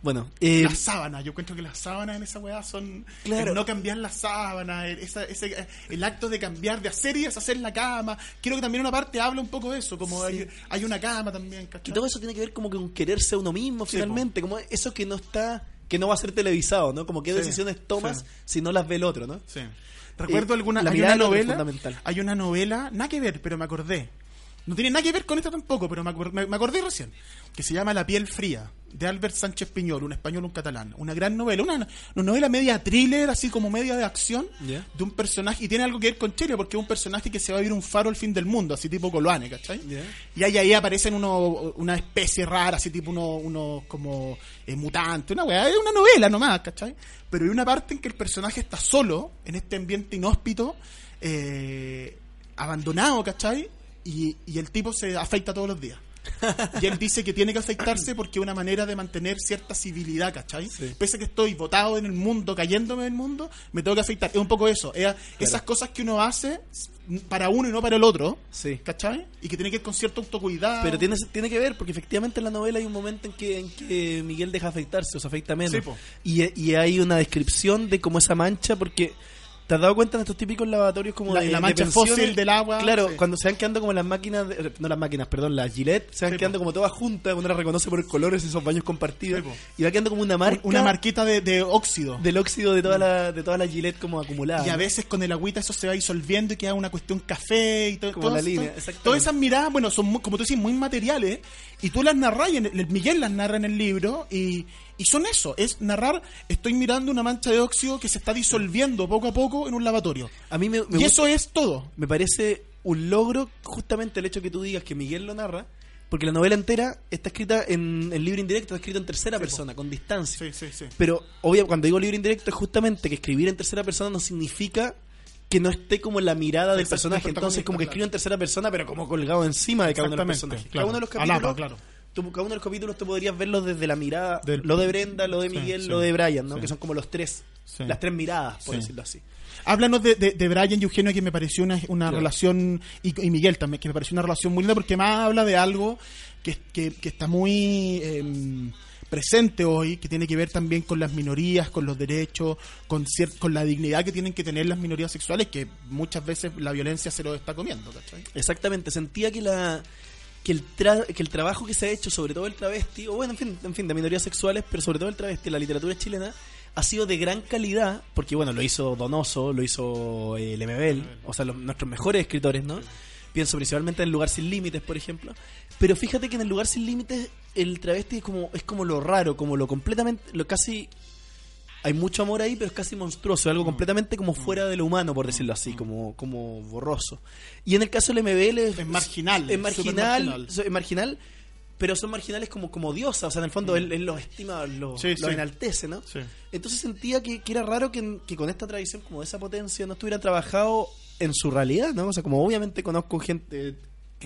Bueno, eh, las sábanas, yo encuentro que las sábanas en esa weá son Claro. el no cambiar las sábanas, el, esa- ese, el acto de cambiar, de hacer y deshacer la cama. Quiero que también una parte habla un poco de eso, como hay, hay una cama también, ¿cachai? Y todo eso tiene que ver como con quererse a uno mismo Sí, finalmente, como eso que no está, que no va a ser televisado, ¿no? Como qué Sí, decisiones tomas si no las ve el otro, ¿no? Sí. Recuerdo Eh, alguna la hay una novela, fundamental. hay una novela, nada que ver, pero me acordé. No tiene nada que ver con esta tampoco, pero me, me- me acordé recién, que se llama La piel fría, de Albert Sánchez Piñol, un español, un catalán. Una gran novela, una, una novela media thriller, así como media de acción, de un personaje, y tiene algo que ver con Chile, porque es un personaje que se va a vivir un faro al fin del mundo, así tipo Coloane, ¿cachai? Y ahí, ahí aparecen uno, una especie rara, así tipo unos uno como eh, mutante, una weá, es una novela nomás, ¿cachai? Pero hay una parte en que el personaje está solo, en este ambiente inhóspito, eh, abandonado, ¿cachai? Y, y el tipo se afeita todos los días. Y él dice que tiene que afeitarse porque es una manera de mantener cierta civilidad, ¿cachai? Pese a que estoy botado en el mundo, cayéndome del mundo, me tengo que afeitar. Es un poco eso. es- Esas cosas que uno hace para uno y no para el otro, Sí. ¿cachai? Y que tiene que ver con cierto autocuidado. Pero tiene, tiene que ver, porque efectivamente en la novela hay un momento en que, en que Miguel deja afeitarse, o se afeita menos. Sí, y, y hay una descripción de cómo esa mancha, porque ¿te has dado cuenta en estos típicos lavatorios como La- de la mancha fósil del agua, Claro, sí. cuando se van quedando como las máquinas, de- no las máquinas, perdón, las Gillette, se van Sí, quedando po. como todas juntas, uno las reconoce por colores, esos baños compartidos, Sí, y va quedando como una marca una marquita de, de óxido. del óxido de toda la, de toda la Gillette como acumulada. y a veces con el agüita eso se va disolviendo y queda una cuestión café y todo. Como todas la línea. Todas esas miradas, bueno, son muy- como tú dices, muy materiales y tú las narras, y en el, Miguel las narra en el libro y, y son eso, es narrar, estoy mirando una mancha de óxido que se está disolviendo poco a poco en un lavatorio. A mí me, me y gusta- eso es todo. me parece un logro justamente el hecho que tú digas que Miguel lo narra, porque la novela entera está escrita en el libro indirecto, está escrito en tercera persona, con distancia. Sí, sí, sí. Pero, obvio, cuando digo libro indirecto es justamente que escribir en tercera persona no significa que no esté como la mirada del Exacto, personaje. Entonces, como que escribe en tercera persona, pero como colgado encima de cada uno de los personajes. claro. Cada uno de los Alapa, capítulos, claro. Tú- cada uno de los capítulos tú podrías verlo desde la mirada, Del- lo de Brenda, lo de Miguel, sí. lo de Brian, ¿no? Sí. Que son como los tres, las tres miradas, por decirlo así. Háblanos de, de, de Brian y Eugenio, que me pareció una, una Claro. relación, y, y Miguel también, que me pareció una relación muy linda, porque más habla de algo que, que, que está muy em, presente hoy, que tiene que ver también con las minorías, con los derechos, con, con la dignidad que tienen que tener las minorías sexuales, que muchas veces la violencia se lo está comiendo, ¿cachai? Exactamente, sentía que la que el tra- que el trabajo que se ha hecho, sobre todo el travesti, o bueno, en fin, en fin, de minorías sexuales, pero sobre todo el travesti, la literatura chilena, ha sido de gran calidad, porque bueno, lo hizo Donoso, lo hizo eh, Lemebel, o sea, los- nuestros mejores escritores, ¿no? Pienso principalmente en El lugar sin límites, por ejemplo. Pero fíjate que en El lugar sin límites el travesti es como es como lo raro, como lo completamente lo casi hay mucho amor ahí, pero es casi monstruoso, algo completamente como fuera de lo humano, por decirlo así, como, como borroso. Y en el caso del MBL es, Es marginal, es marginal, marginal. es marginal, pero son marginales como, como diosas, o sea, en el fondo él, él los estima, los. Sí, los sí. enaltece, ¿no? Sí. Entonces sentía que, que era raro que, que con esta tradición, como de esa potencia, no estuvieran trabajado en su realidad, ¿no? O sea, como obviamente conozco gente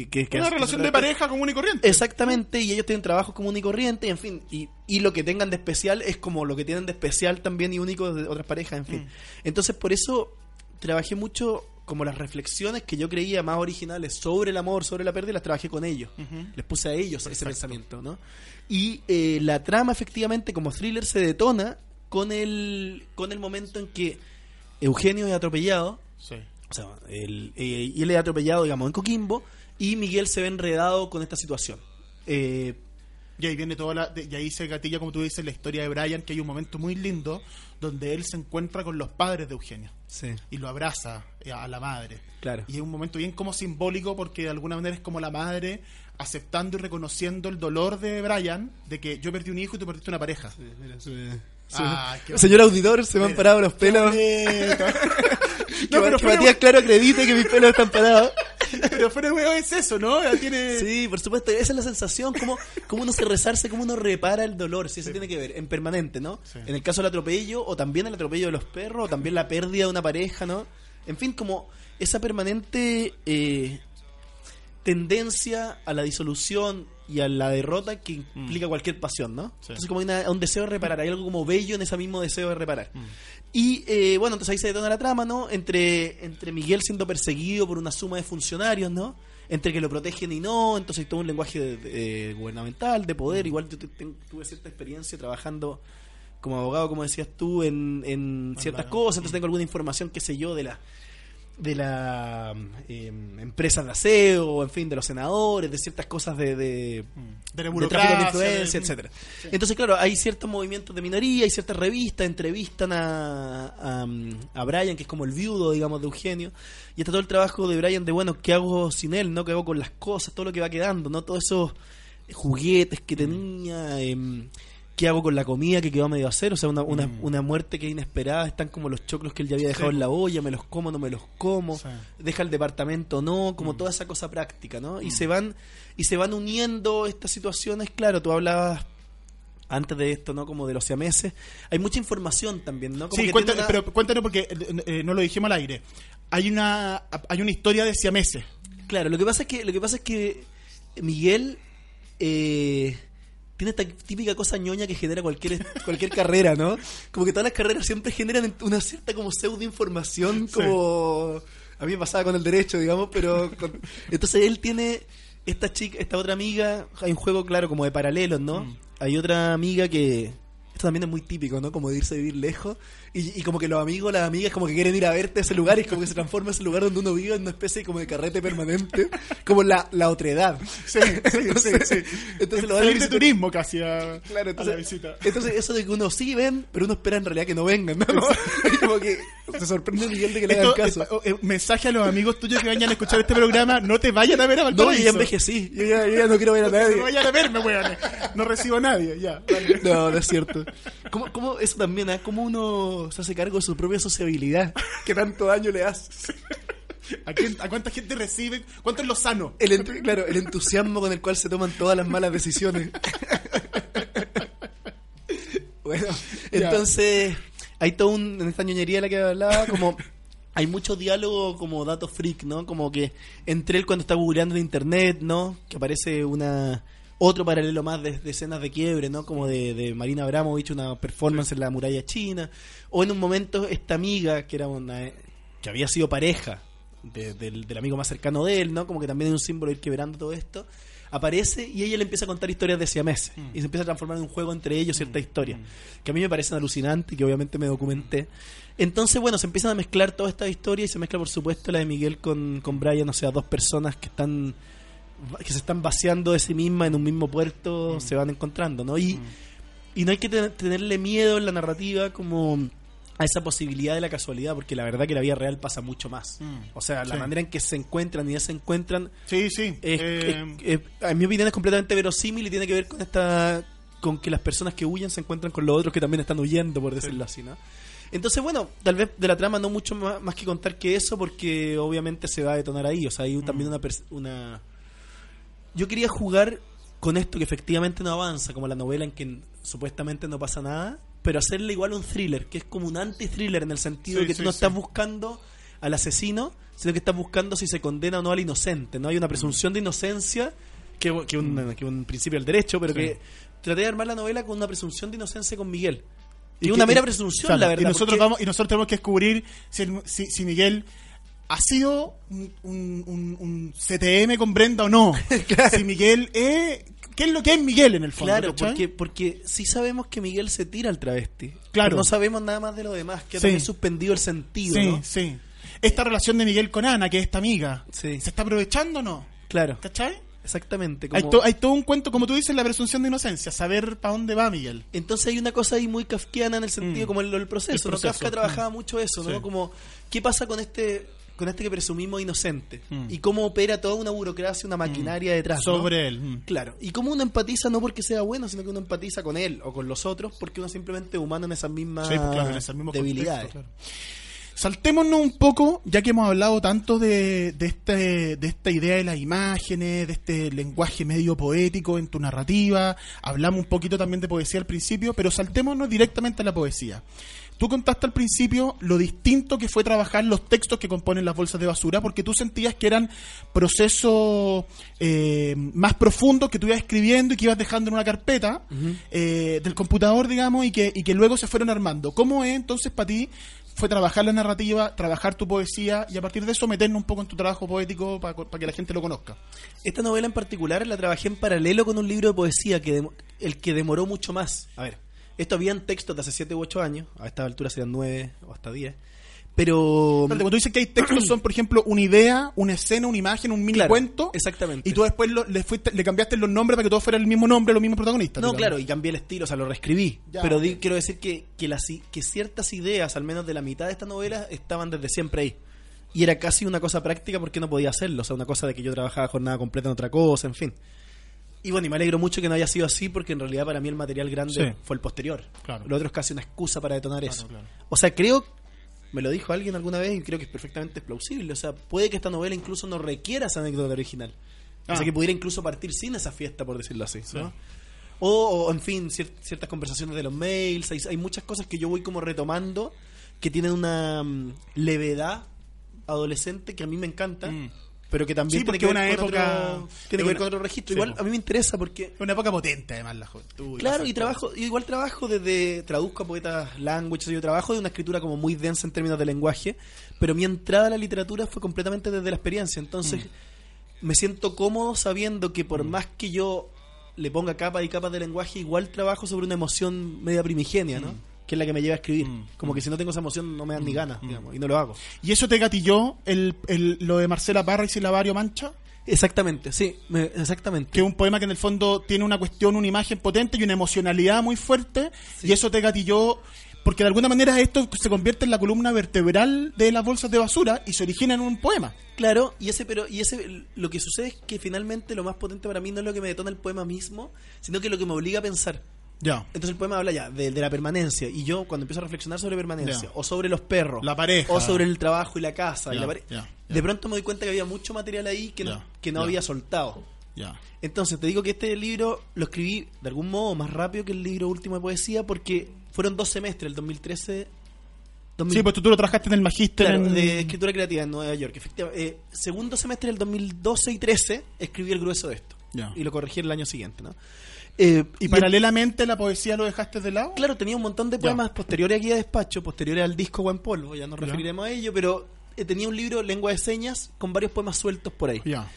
que... que, que Una relación de pareja común y corriente. Exactamente, y ellos tienen trabajo común y corriente, y en fin, y, y lo que tengan de especial es como lo que tienen de especial también y único de otras parejas, en fin. Entonces, por eso trabajé mucho como las reflexiones que yo creía más originales sobre el amor, sobre la pérdida, las trabajé con ellos. Les puse a ellos ese pensamiento, ¿no? Y eh, la trama, efectivamente, como thriller, se detona con el, con el momento en que Eugenio es atropellado, Sí. o sea, él, eh, y él es atropellado, digamos, en Coquimbo, y Miguel se ve enredado con esta situación. Eh, Y ahí viene toda la. de- y ahí se gatilla, como tú dices, la historia de Brian, que hay un momento muy lindo donde él se encuentra con los padres de Eugenio sí, y lo abraza eh, a la madre. claro. Y es un momento bien como simbólico porque de alguna manera es como la madre aceptando y reconociendo el dolor de Brian de que yo perdí un hijo y tú perdiste una pareja. Ay, qué Señor auditor, se me han Mira, parado los pelos. Que, [laughs] No, pero que fuera- Matías, claro, acredite que mis pelos están parados. [laughs] Pero fuera de huevo es eso, ¿no? Tiene... Sí, por supuesto, esa es la sensación, como, como uno se rezarse, como uno repara el dolor, si eso tiene que ver, en permanente, ¿no? Sí. En el caso del atropello, o también el atropello de los perros, o también la pérdida de una pareja, ¿no? En fin, como esa permanente eh, tendencia a la disolución y a la derrota que implica cualquier pasión, ¿no? Sí. Entonces como hay una- un deseo de reparar, hay algo como bello en ese mismo deseo de reparar. Y eh, bueno, entonces ahí se detona la trama, ¿no? Entre, entre Miguel siendo perseguido por una suma de funcionarios, ¿no? Entre que lo protegen y no, entonces hay todo un lenguaje de- de- gubernamental, de poder. Igual yo tuve cierta experiencia trabajando como abogado, como decías tú, en, en ciertas cosas, entonces tengo alguna información, qué sé yo, de la de la eh, empresas de aseo, en fin, de los senadores, de ciertas cosas de, de, De la de tráfico de influencia, etcétera. Entonces, claro, hay ciertos movimientos de minoría, hay ciertas revistas, entrevistan a, a, a Brian, que es como el viudo, digamos, de Eugenio, y está todo el trabajo de Brian de, bueno, ¿qué hago sin él? ¿no? ¿Qué hago con las cosas? Todo lo que va quedando, ¿no? Todos esos juguetes que tenía, em, ¿qué hago con la comida que quedó a medio hacer? O sea, una, una, una muerte que es inesperada, están como los choclos que él ya había dejado Sí. en la olla, me los como, no me los como, Sí. deja el departamento no, como toda esa cosa práctica, ¿no? Y se van y se van uniendo estas situaciones, claro, tú hablabas antes de esto, ¿no? Como de los siameses. Hay mucha información también, ¿no? Como Sí, que cuéntanos, tiene una- pero cuéntanos porque eh, eh, no lo dijimos al aire. Hay una hay una historia de siameses. Claro, lo que pasa es que lo que pasa es que Miguel eh, tiene esta típica cosa ñoña que genera cualquier cualquier carrera, ¿no? Como que todas las carreras siempre generan una cierta como pseudo información, como a mí me pasaba con el derecho, digamos, pero con- entonces él tiene esta chica, esta otra amiga, hay un juego claro como de paralelos, ¿no? Hay otra amiga que esto también es muy típico, ¿no? Como de irse a vivir lejos. Y, y como que los amigos, las amigas, como que quieren ir a verte a ese lugar y como que se transforma ese lugar donde uno vive en una especie como de carrete permanente. [laughs] Como la, la otredad. Sí, sí, sí, [laughs] sí. Entonces lo van de turismo casi a, Claro, a entonces, la visita. entonces eso de que uno sí ven, pero uno espera en realidad que no vengan, ¿no? [laughs] como que se sorprende Miguel de que le hagan caso. eh, eh, mensaje a los amigos tuyos que vayan a escuchar este programa, no te vayan a ver a No, Valparaíso. yo ya envejecí, yo ya, yo ya no quiero ver a No nadie. vayan a verme, weón. No recibo a nadie, ya. No, no es cierto. ¿Cómo, cómo eso también, ¿ah? ¿Cómo uno se hace cargo de su propia sociabilidad? Que tanto daño le hace. ¿A, quién- a cuánta gente recibe? ¿Cuánto es lo sano? El, claro, el entusiasmo con el cual se toman todas las malas decisiones. [laughs] bueno, entonces hay todo un, en esta ñoñería de la que hablaba, como hay mucho diálogo como datos freak, ¿no? Como que entre él cuando está googleando en internet, ¿no? Que aparece una otro paralelo más de, de escenas de quiebre, ¿no? Como de, de Marina Abramovich, una performance en la muralla china. O en un momento esta amiga, que era una que había sido pareja de- del, del amigo más cercano de él, ¿no? Como que también es un símbolo ir quebrando todo esto. Aparece y ella le empieza a contar historias de siameses. Y se empieza a transformar en un juego entre ellos cierta historia. Que a mí me parecen alucinantes y que obviamente me documenté. Entonces, bueno, se empiezan a mezclar toda esta historia y se mezcla, por supuesto, la de Miguel con, con Brian, o sea, dos personas que están que se están vaciando de sí mismas en un mismo puerto, se van encontrando, ¿no? Y, y no hay que ten- tenerle miedo en la narrativa como a esa posibilidad de la casualidad, porque la verdad que la vida real pasa mucho más. O sea, la Sí. manera en que se encuentran y ya se encuentran, Sí, sí. es- eh, es- es- en mi opinión es completamente verosímil y tiene que ver con esta con que las personas que huyen se encuentran con los otros que también están huyendo, por decirlo así, ¿no? Entonces, bueno, tal vez de la trama no mucho más, más que contar que eso, porque obviamente se va a detonar ahí. O sea, hay también una, una... Yo quería jugar con esto que efectivamente no avanza, como la novela en que supuestamente no pasa nada, pero hacerle igual un thriller, que es como un anti-thriller en el sentido Sí, de que sí, tú no sí. estás buscando al asesino, sino que estás buscando si se condena o no al inocente. No hay una presunción de inocencia, que, que, un, que un principio del derecho, pero que traté de armar la novela con una presunción de inocencia con Miguel. Y, una mera presunción, la verdad. Y nosotros, porque- vamos, y nosotros tenemos que descubrir si, el- si, si Miguel ha sido un, un- un- un CTM con Brenda o no. [laughs] Si Miguel es... ¿Qué es lo que es Miguel en el fondo? Claro, ¿cachai? porque, porque sí sabemos que Miguel se tira al travesti. Claro. No sabemos nada más de lo demás, que ha Sí. también suspendido el sentido, Sí, ¿no? sí. Esta relación de Miguel con Ana, que es esta amiga, Sí. ¿se está aprovechando o no? Claro, ¿Cachai? exactamente. Hay, como- to- hay todo un cuento, como tú dices, la presunción de inocencia, saber para dónde va Miguel. Entonces hay una cosa ahí muy kafkiana en el sentido Mm. como el, el proceso. El ¿no? proceso, Kafka mm. trabajaba mucho eso, ¿no? Como, ¿qué pasa con este con este que presumimos inocente? Mm. Y cómo opera toda una burocracia, una maquinaria detrás, ¿no? Sobre él. mm. Claro, y cómo uno empatiza no porque sea bueno, sino que uno empatiza con él o con los otros porque uno simplemente es humano en esas mismas Sí, pues, claro, en ese mismo debilidades. contexto, claro. Saltémonos un poco, ya que hemos hablado tanto de, de, este, de esta idea de las imágenes, de este lenguaje medio poético en tu narrativa. Hablamos un poquito también de poesía al principio, pero saltémonos directamente a la poesía. Tú contaste al principio lo distinto que fue trabajar los textos que componen las bolsas de basura, porque tú sentías que eran procesos eh, más profundos que tú ibas escribiendo y que ibas dejando en una carpeta eh, del computador, digamos, y que, y que luego se fueron armando. ¿Cómo es entonces para ti? Fue trabajar la narrativa, trabajar tu poesía y a partir de eso meternos un poco en tu trabajo poético para que la gente lo conozca. Esta novela en particular la trabajé en paralelo con un libro de poesía que demo- el que demoró mucho más. A ver, esto habían textos de hace 7 u 8 años, a esta altura serían 9 o hasta 10. Pero Cuando tú dices que hay textos son, por ejemplo, una idea, una escena, una imagen, un mini Claro, cuento. exactamente. Y tú después lo- le, fuiste, le cambiaste los nombres para que todos fueran el mismo nombre, los mismos protagonistas. No, digamos. claro, y cambié el estilo, o sea, lo reescribí. Ya, pero di- quiero decir que, que, las, que ciertas ideas, al menos de la mitad de esta novela, estaban desde siempre ahí. Y era casi una cosa práctica porque no podía hacerlo. O sea, una cosa de que yo trabajaba jornada completa en otra cosa, en fin. Y bueno, y me alegro mucho que no haya sido así porque en realidad para mí el material grande Sí. fue el posterior. Claro. Lo otro es casi una excusa para detonar eso. claro. O sea, creo, me lo dijo alguien alguna vez y creo que es perfectamente plausible. O sea, puede que esta novela incluso no requiera esa anécdota original. O Ah. sea, que pudiera incluso partir sin esa fiesta, por decirlo así. ¿no? O, o, en fin, cier- ciertas conversaciones de los mails. Hay, hay muchas cosas que yo voy como retomando que tienen una mm, levedad adolescente que a mí me encanta. Mm. Pero que también Sí, tiene porque que ver una época- otro, tiene que ver con otro registro. Sí, Igual a mí me interesa porque una época potente, además, la juventud. la Claro, y trabajo, igual trabajo desde, traduzco a poetas language, yo trabajo de una escritura como muy densa en términos de lenguaje, pero mi entrada a la literatura fue completamente desde la experiencia, entonces Mm. me siento cómodo sabiendo que por más que yo le ponga capas y capas de lenguaje, igual trabajo sobre una emoción media primigenia, ¿no? Que es la que me lleva a escribir. Mm. Como que si no tengo esa emoción no me dan ni ganas, digamos, y no lo hago. ¿Y eso te gatilló el, el- lo de Marcela Parra y Silavario Mancha? Exactamente, sí, me- exactamente. Que es un poema que en el fondo tiene una cuestión, una imagen potente y una emocionalidad muy fuerte. Y eso te gatilló. Porque de alguna manera esto se convierte en la columna vertebral de las bolsas de basura y se origina en un poema. Claro, y ese pero y ese lo que sucede es que finalmente lo más potente para mí no es lo que me detona el poema mismo, sino que lo que me obliga a pensar. Ya. Entonces el poema habla ya de, de la permanencia y yo cuando empiezo a reflexionar sobre permanencia Ya. o sobre los perros, La pareja. o sobre el trabajo y la casa y la pare- de pronto me doy cuenta que había mucho material ahí que no, que no había soltado. Ya. Entonces te digo que este libro lo escribí de algún modo más rápido que el libro último de poesía porque fueron dos semestres, el 2013 2000 Sí, pues tú, tú lo trabajaste en el magíster. Claro, en- de escritura creativa en Nueva York. Efectivamente, eh, segundo semestre del 2012 y 13 escribí el grueso de esto. Ya. Y lo corregí el año siguiente, ¿no? Eh, Y paralelamente la poesía lo dejaste de lado. Claro, tenía un montón de poemas posteriores aquí a Despacho, posteriores al disco Buen Polvo, ya nos Ya. referiremos a ello, pero eh, tenía un libro, Lengua de Señas, con varios poemas sueltos por ahí. Ya.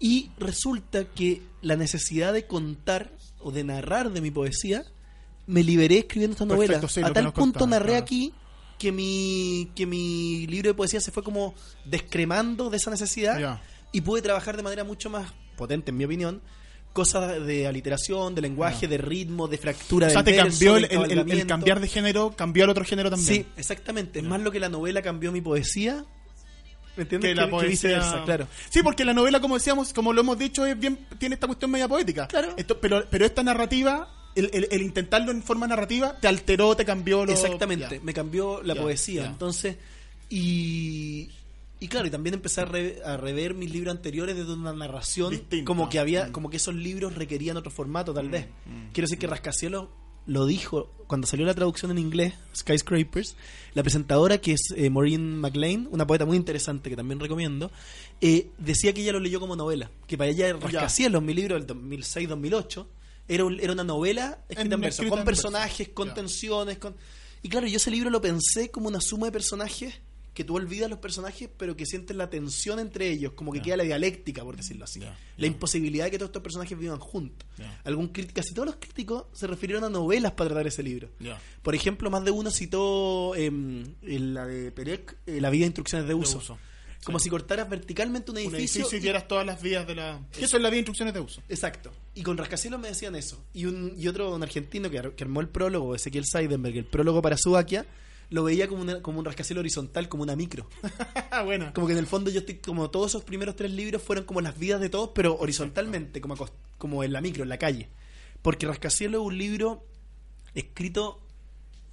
Y resulta que la necesidad de contar o de narrar de mi poesía, me liberé escribiendo esta novela. Perfecto, sí, lo a tal punto narré claro. aquí que mi, que mi libro de poesía se fue como descremando de esa necesidad y pude trabajar de manera mucho más potente, en mi opinión, cosas de aliteración, de lenguaje, de ritmo, de fractura O sea, del te verso, cambió de el, cambiar de género, cambió al otro género también. Sí, exactamente. Es más lo que la novela cambió mi poesía. ¿Me entiendes? que la poesía viceversa, claro. sí porque la novela como decíamos como lo hemos dicho es bien tiene esta cuestión media poética Claro. Esto- pero pero esta narrativa el, el- el intentarlo en forma narrativa te alteró, te cambió lo... Exactamente, me cambió la poesía. Entonces, y, y claro, y también empecé a, re- a rever mis libros anteriores desde una narración Distinta. como que había, Mm. como que esos libros requerían otro formato, tal vez. Quiero decir que Rascacielos lo dijo cuando salió la traducción en inglés, Skyscrapers, la presentadora que es eh, Maureen McLean, una poeta muy interesante que también recomiendo, eh, decía que ella lo leyó como novela, que para ella Rascacielos, mi libro del 2006-2008, era, un- era una novela escrita en, verso, escrita con en verso. personajes, con Ya. tensiones, con... Y claro, yo ese libro lo pensé como una suma de personajes que tú olvidas los personajes, pero que sientes la tensión entre ellos, como que queda la dialéctica, por decirlo así. La imposibilidad de que todos estos personajes vivan juntos. Algún crítico, casi todos los críticos se refirieron a novelas para tratar ese libro. Por ejemplo, más de uno citó em, en la de Perec, eh, La vida de instrucciones de uso. uso. Como si cortaras verticalmente un Un edificio. y vieras todas las vías de la... ¿Qué son las vías de instrucciones de uso? Exacto. Y con Rascacielos me decían eso. Y, un, y otro, un argentino que, ar- que armó el prólogo, Ezequiel Seidenberg, el prólogo para Subaquia, lo veía como, una- como un rascacielos horizontal, como una micro. [laughs] bueno. Como que en el fondo yo estoy, como todos esos primeros tres libros fueron como las vidas de todos, pero horizontalmente, como, como en la micro, en la calle. Porque Rascacielos es un libro escrito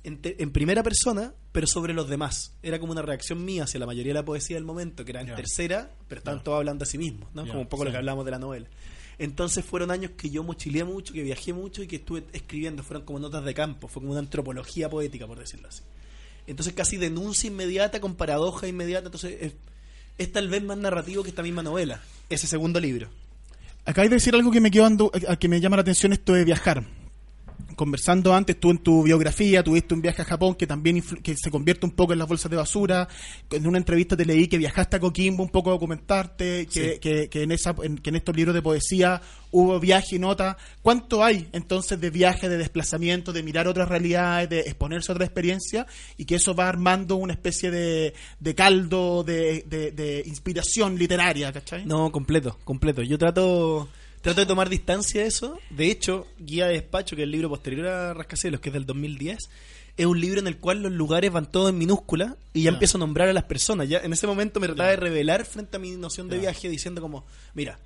en, te- en primera persona, pero sobre los demás. Era como una reacción mía hacia la mayoría de la poesía del momento, que era en tercera, pero estaban Ya. todos hablando a sí mismos, ¿no? Como un poco lo que hablábamos de la novela. Entonces fueron años que yo mochileé mucho, que viajé mucho y que estuve escribiendo. Fueron como notas de campo, fue como una antropología poética, por decirlo así. Entonces casi denuncia inmediata con paradoja inmediata. Entonces es, es tal vez más narrativo que esta misma novela, ese segundo libro. Acá hay de decir algo que me a que me llama la atención esto de viajar. Conversando antes, tú en tu biografía tuviste un viaje a Japón que también que se convierte un poco en las bolsas de basura. En una entrevista te leí que viajaste a Coquimbo un poco a documentarte, que, Sí. que, que en esa, en, que en estos libros de poesía hubo viaje y nota. ¿Cuánto hay entonces de viaje, de desplazamiento, de mirar otras realidades, de exponerse a otra experiencia y que eso va armando una especie de, de caldo, de, de, de inspiración literaria, ¿cachai? No, completo, completo. Yo trato trato de tomar distancia de eso. De hecho, Guía de Despacho, que es el libro posterior a Rascacielos, que es del 2010, es un libro en el cual los lugares van todos en minúscula y ya Ya. empiezo a nombrar a las personas. Ya en ese momento me trataba de revelar frente a mi noción de viaje diciendo como, mira,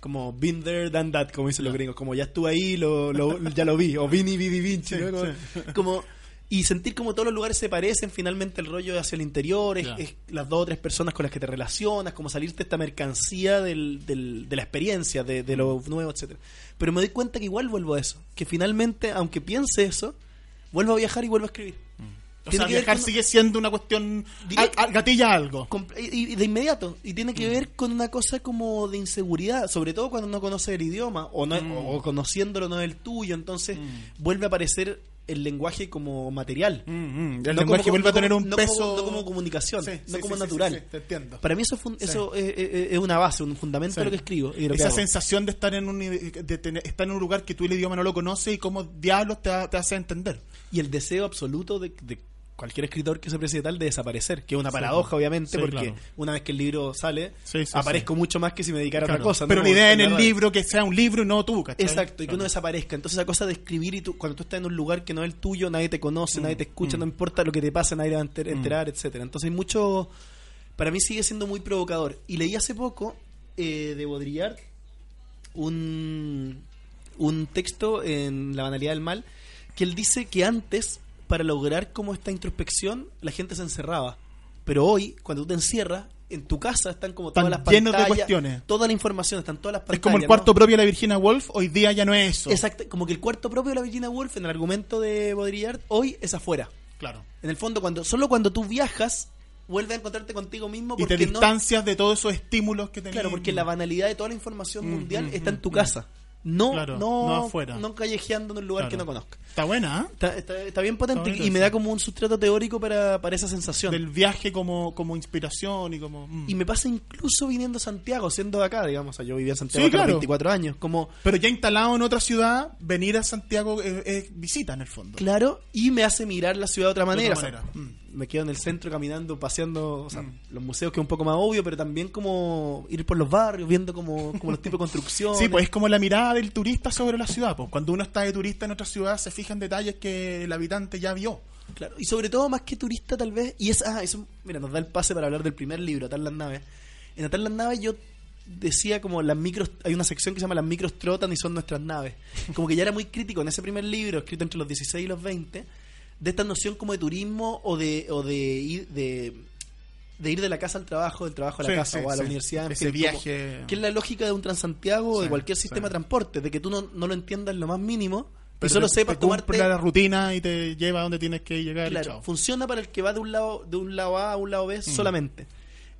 como been there, done that, como dicen los gringos, como ya estuve ahí, lo, lo- ya lo vi, o vini, vivi, vinci, Sí, ¿no? como, sí. como- y sentir como todos los lugares se parecen, finalmente el rollo hacia el interior, es, Ya. es las dos o tres personas con las que te relacionas, como salirte esta mercancía del, del- de la experiencia, de, de lo nuevo, etcétera Pero me doy cuenta que igual vuelvo a eso, que finalmente, aunque piense eso, vuelvo a viajar y vuelvo a escribir. O Tiene sea, viajar con- sigue siendo una cuestión... Directo. al- al- gatilla algo. Y, y de inmediato y tiene Mm. que ver con una cosa como de inseguridad sobre todo cuando no conoce el idioma o no Mm. o, o conociéndolo no es el tuyo entonces vuelve a aparecer el lenguaje como material Mm, mm. El No lenguaje como- vuelve no a tener un no peso... como, no como comunicación Sí, no sí, como sí, natural te entiendo. para mí eso, eso es, es- es una base un fundamento de lo que escribo y lo Esa sensación de estar en un de tener- estar en un lugar que tú el idioma no lo conoces y cómo diablos te, te hace entender. y el deseo absoluto de, de cualquier escritor que se precie tal de desaparecer que es una paradoja Sí, obviamente sí, porque claro. una vez que el libro sale Sí, aparezco mucho más que si me dedicara a otra cosa ¿no? Pero la idea en el libro que sea un libro y no tú, ¿cachai? Exacto, y que uno desaparezca. Entonces, esa cosa de escribir y tú, cuando tú estás en un lugar que no es el tuyo, nadie te conoce, nadie te escucha, mm. no importa lo que te pase, nadie te va a enter- enterar, etcétera Entonces, hay mucho. Para mí sigue siendo muy provocador. Y leí hace poco eh, de Baudrillard un, un texto en La banalidad del mal que él dice que antes, para lograr como esta introspección, la gente se encerraba. Pero hoy, cuando tú te encierras, en tu casa están como todas Están las llenos de cuestiones. toda la información, están todas las pantallas. Es como el ¿no? cuarto propio de la Virginia Woolf, hoy día ya no es eso. Exacto, como que el cuarto propio de la Virginia Woolf en el argumento de Baudrillard hoy es afuera. Claro. En el fondo, cuando solo cuando tú viajas, vuelves a encontrarte contigo mismo Y porque te no distancias de todos esos estímulos que tenías. claro, porque la banalidad de toda la información Mm, mundial mm, está en mm, tu mm. casa. No, Claro, no, no afuera. no callejeando en un lugar Claro. que no conozca. Está buena, ¿ah? Está, está- está bien potente Está y me da como un sustrato teórico para, para esa sensación. Del viaje como, como inspiración y como... mm. Y me pasa incluso viniendo a Santiago, siendo de acá, digamos. O sea, yo vivía en Santiago Sí, claro. 24 años. Como, Pero ya instalado en otra ciudad, venir a Santiago es, es visita en el fondo. Claro, y me hace mirar la ciudad de otra De manera. otra o sea, manera. Mm. Me quedo en el centro caminando, paseando, o sea, los museos que es un poco más obvio, pero también como ir por los barrios, viendo como, como los tipos de construcción. Sí, pues es como la mirada del turista sobre la ciudad. Pues cuando uno está de turista en otra ciudad, se fija en detalles que el habitante ya vio. Claro, y sobre todo más que turista tal vez, y es, ah, eso, mira, nos da el pase para hablar del primer libro, Atar las naves. En Atar las naves yo decía como las micros, hay una sección que se llama las micros trotan y son nuestras naves. Como que ya era muy crítico en ese primer libro, escrito entre los 16 y los 20, de esta noción como de turismo o de, o de ir de, de ir de la casa al trabajo, del trabajo a la Sí, casa sí, o a la sí. universidad. Ese como- viaje. que es la lógica de un Transantiago o de cualquier sistema de transporte, de que tú no, no lo entiendas en lo más mínimo y Pero solo te- sepas te tomarte... la rutina y te lleva a donde tienes que llegar. y Claro, chao. funciona para el que va de un lado de un lado A a un lado B solamente.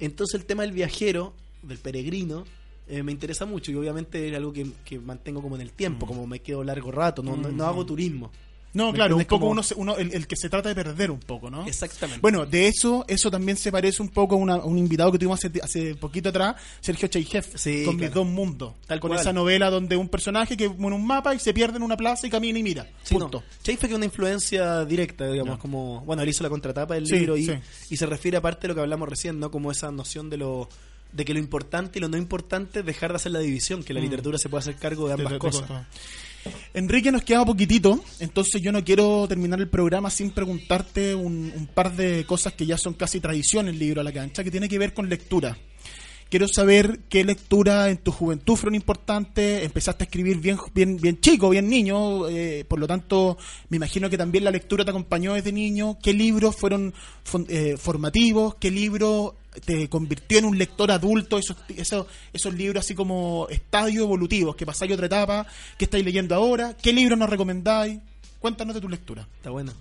Entonces el tema del viajero, del peregrino, eh, me interesa mucho y obviamente es algo que, que mantengo como en el tiempo, como me quedo largo rato, no, no, no hago turismo. No, ¿Me claro, un poco Como- uno, se- uno el, el que se trata de perder un poco, ¿no? Exactamente. Bueno, de eso, eso también se parece un poco a, una- a un invitado que tuvimos hace, hace poquito atrás, Sergio Cheijev, Sí, con claro. Mis Dos Mundos. Tal con cual. esa novela donde un personaje que pone un mapa y se pierde en una plaza y camina y mira. Sí, punto. no. Fue que una influencia directa, digamos, como, bueno, él hizo la contratapa del Sí, libro y, y se refiere aparte de lo que hablamos recién, ¿no? Como esa noción de lo de que lo importante y lo no importante es dejar de hacer la división, que la literatura se puede hacer cargo de ambas Mm. De- de- de cosas. cosas. Enrique, nos queda poquitito, entonces yo no quiero terminar el programa sin preguntarte un, un par de cosas que ya son casi tradición en el libro a la cancha, que tiene que ver con lectura. Quiero saber qué lectura en tu juventud fueron importantes. Empezaste a escribir bien, bien, bien chico, bien niño. eh, por lo tanto, me imagino que también la lectura te acompañó desde niño. ¿Qué libros fueron eh, formativos? ¿Qué libro te convirtió en un lector adulto? Esos, esos, esos libros así como estadio evolutivos, que pasáis otra etapa. ¿Qué estáis leyendo ahora? ¿Qué libros nos recomendáis? Cuéntanos de tu lectura. Está bueno.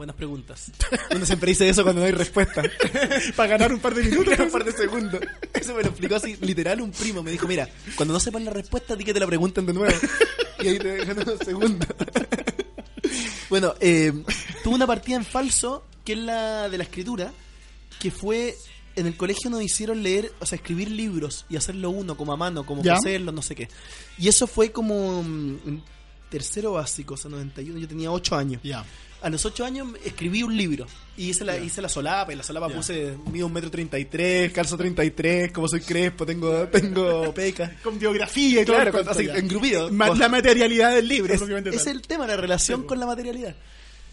Buenas preguntas. [laughs] Uno siempre dice eso cuando no hay respuesta. [laughs] Para ganar un par de minutos. un par de segundos. Eso me lo explicó así, literal, un primo. Me dijo, mira, cuando no sepan la respuesta, di que te la pregunten de nuevo. Y ahí te dejan unos segundos. [laughs] bueno, eh, tuve una partida en falso, que es la de la escritura, que fue... En el colegio nos hicieron leer, o sea, escribir libros y hacerlo uno, como a mano, como ¿Ya? coserlo, no sé qué. Y eso fue como mm, tercero básico, o sea, 91, yo tenía 8 años. Ya. A los ocho años escribí un libro y hice la, hice la solapa. Y la solapa puse mido un metro treinta y tres, calzo treinta y tres, como soy crespo, tengo, [laughs] tengo peca. Con biografía y todo. Claro, así, ya. engrupido. Ma- La materialidad del libro. Es, es el tema, la relación Sí, con la materialidad.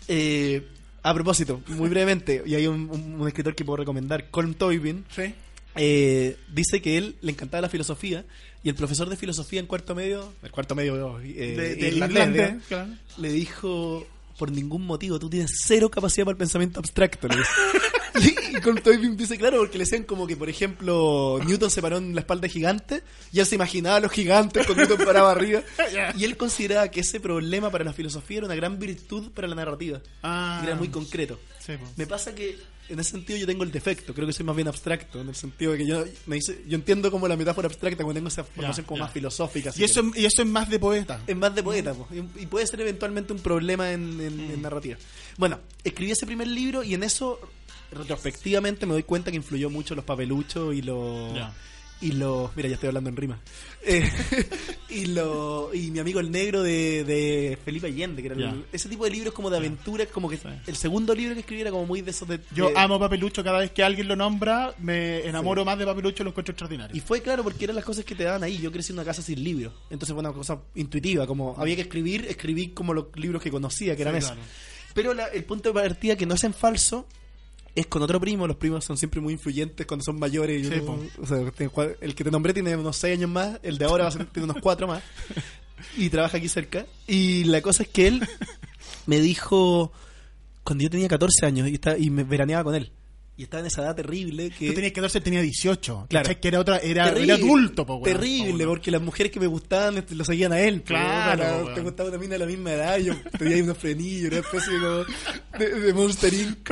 Eh, a propósito, muy brevemente, y hay un, un- un escritor que puedo recomendar, Colm Toybin, Sí. eh, dice que él le encantaba la filosofía y el profesor de filosofía en cuarto medio, el cuarto medio eh, De- del irlandés, irlandés, ¿no? claro. le dijo por ningún motivo. Tú tienes cero capacidad para el pensamiento abstracto dice. [laughs] y, Toynbee dice claro porque le decían como que por ejemplo Newton se paró en la espalda gigante y él se imaginaba a los gigantes con Newton parado arriba. [laughs] Y él consideraba que ese problema para la filosofía era una gran virtud para la narrativa. Ah. era muy concreto Sí, po. me pasa que en ese sentido yo tengo el defecto, creo que soy más bien abstracto, en el sentido de que yo me dice, yo entiendo como la metáfora abstracta cuando tengo esa formación como ya. más filosófica. si Y eso, quieres. y eso es más de poeta. es más de poeta, po, y, y puede ser eventualmente un problema en, en- Mm. en narrativa. Bueno, escribí ese primer libro y en eso, retrospectivamente, me doy cuenta que influyó mucho los papeluchos y los... Ya. Y los... Mira, ya estoy hablando en rima. Eh, [laughs] y lo, y mi amigo el negro de, de Felipe Allende, que era el- ese tipo de libros como de aventuras, como que el segundo libro que escribí era como muy de esos de... Yo de- amo Papelucho, cada vez que alguien lo nombra, me enamoro más de Papelucho, lo encuentro extraordinario. Y fue claro porque eran las cosas que te daban ahí. Yo crecí en una casa sin libros. Entonces fue una cosa intuitiva. Como había que escribir, escribí como los libros que conocía, que eran Sí, esos. claro. Pero la- el punto de partida que no es en falso es con otro primo. Los primos son siempre muy influyentes cuando son mayores. Yo Sí, po. o sea, el que te nombré tiene unos 6 años más. El de ahora va a ser- tiene unos 4 más. Y trabaja aquí cerca. Y la cosa es que él me dijo cuando yo tenía 14 años y, estaba- y me veraneaba con él. Y estaba en esa edad terrible que... Tú tenías 14, él tenía 18. Claro. ¿cachai? Que era, otra, era, Terrible, era adulto, po. Terrible, Po, porque las mujeres que me gustaban este, lo seguían a él. po, Claro, bueno, te gustaba mina de la misma edad, yo tenía ahí unos frenillos, una especie como de, de Monster Inc.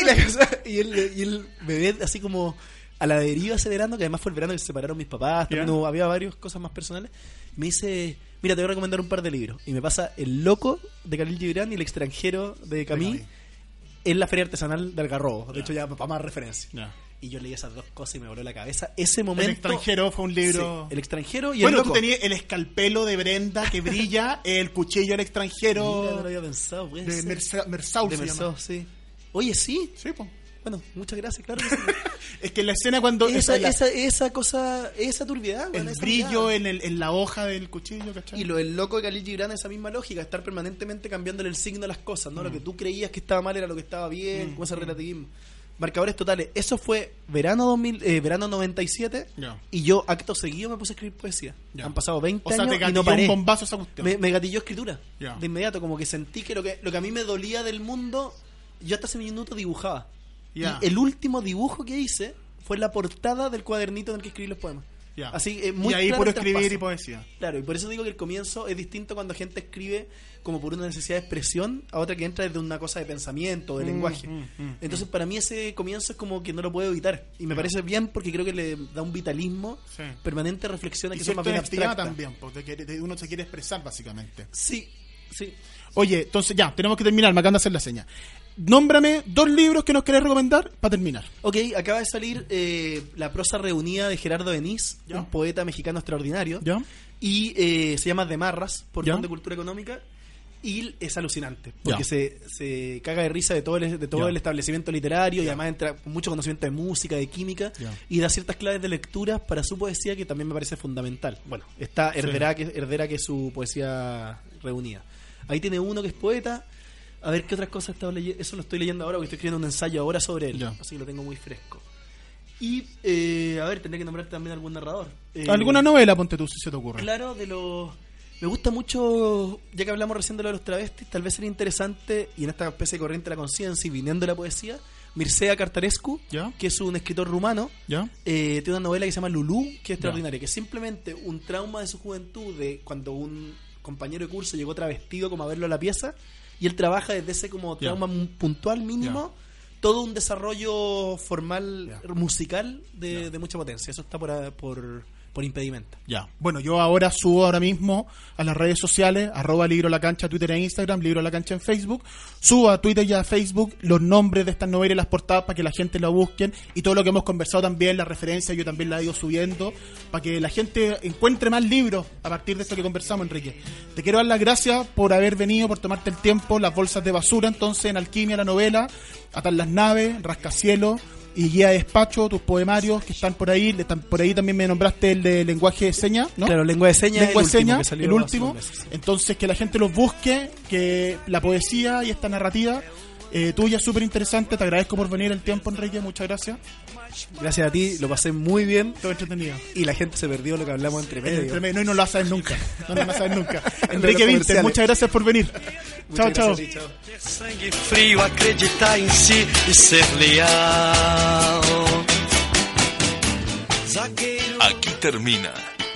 Y, la cosa- y él, y él me ve así como a la deriva ese verano, que además fue el verano que se separaron mis papás, también hubo- había varias cosas más personales. Me dice, mira, te voy a recomendar un par de libros. Y me pasa El Loco de Khalil Gibran y El Extranjero de Camille Camille. En la Feria Artesanal de Algarrobo. De hecho, ya para más referencia. Ya. Y yo leí esas dos cosas y me voló la cabeza. Ese El momento. extranjero fue un libro. Sí, el extranjero y bueno, el tú loco. tenías el escalpelo de Brenda que brilla, [laughs] el cuchillo del extranjero Mira, no lo había pensado. de ser. Mersa- sí. Oye, sí. Sí, po. Bueno, muchas gracias, claro. que sí. [laughs] Es que la escena cuando esa, esa, esa cosa, esa turbiedad. el esa brillo en, el- en la hoja del cuchillo, ¿cachai? Y lo del loco de Khalil Gibran, esa misma lógica, estar permanentemente cambiándole el signo a las cosas, ¿no? Lo que tú creías que estaba mal era lo que estaba bien, como ese relativismo. marcadores totales. Eso fue verano 2000, eh, verano 97 Ya. y yo acto seguido me puse a escribir poesía. Han pasado 20 O sea, te años y gatilló no paré. un bombazo esa cuestión. Me, me gatilló escritura. De inmediato, como que sentí que lo que lo que a mí me dolía del mundo, yo hasta hace minutos dibujaba. Y el último dibujo que hice fue la portada del cuadernito en el que escribí los poemas. Ya. Así, eh, muy y ahí claro puro el escribir traspaso. y poesía. Claro, y por eso digo que el comienzo es distinto cuando gente escribe como por una necesidad de expresión a otra que entra desde una cosa de pensamiento, de Mm, lenguaje. mm, mm, Entonces, para mí ese comienzo es como que no lo puedo evitar. Y me parece bien porque creo que le da un vitalismo, Sí. permanente reflexiones Y que son más bien abstractas. también, porque de- uno se quiere expresar básicamente. Sí, sí. Oye, entonces ya, tenemos que terminar, me acaban de hacer la seña. Nómbrame dos libros que nos querés recomendar para terminar. Ok, acaba de salir eh, la prosa reunida de Gerardo Denis, Ya. un poeta mexicano extraordinario. ¿Ya? Y eh, se llama De Marras, por Ya. De Cultura Económica. Y es alucinante, porque se, se caga de risa de todo el, de todo el establecimiento literario y además entra con mucho conocimiento de música, de química y da ciertas claves de lectura para su poesía que también me parece fundamental. Bueno, está Herdera, que, Herdera, que es su poesía reunida. Ahí tiene uno que es poeta. A ver qué otras cosas he estado leyendo. Eso lo estoy leyendo ahora porque estoy escribiendo un ensayo ahora sobre él. Ya. Así que lo tengo muy fresco. Y, eh, a ver, tendré que nombrar también algún narrador. Eh, ¿Alguna novela, ponte tú, si se te ocurre? Claro, de los. Me gusta mucho, ya que hablamos recién de lo de los travestis, tal vez sería interesante, y en esta especie de corriente de la conciencia y viniendo de la poesía, Mircea Cartarescu, ¿Ya? que es un escritor rumano, ¿Ya? eh, tiene una novela que se llama Lulú, que es extraordinaria, que es simplemente un trauma de su juventud, de cuando un compañero de curso llegó travestido como a verlo a la pieza, y él trabaja desde ese como trauma mu- puntual mínimo, todo un desarrollo formal musical de, de mucha potencia. Eso está por, por, por impedimenta. Ya. Bueno, yo ahora subo ahora mismo a las redes sociales, arroba libro la cancha, Twitter e Instagram, libro la cancha en Facebook. Subo a Twitter y a Facebook los nombres de estas novelas y las portadas para que la gente la busquen y todo lo que hemos conversado también, las referencias, yo también la he ido subiendo para que la gente encuentre más libros a partir de esto que conversamos, Enrique. Te quiero dar las gracias por haber venido, por tomarte el tiempo, las bolsas de basura, entonces en Alquimia, la novela, Atar las naves, Rascacielos y Guía de Despacho, tus poemarios que están por ahí. Están- Por ahí también me nombraste el de lenguaje de señas, ¿no? Claro, lengua de señas. Lengua de señas, el último. Entonces, que la gente los busque, que la poesía y esta narrativa eh, tuya es súper interesante. Te agradezco por venir el tiempo, Enrique. Muchas gracias. Gracias a ti, lo pasé muy bien. Todo entretenido. Y la gente se perdió lo que hablamos entre medio. Entre medio, no, y no lo vas a saber nunca. No lo vas a saber nunca. [laughs] Enrique Vinter, comerciales. muchas gracias por venir. Chao, Muchas chao. gracias a ti, chao. Ter sangue frio, acreditar em si e ser leal. Zagueiro. Aquí termina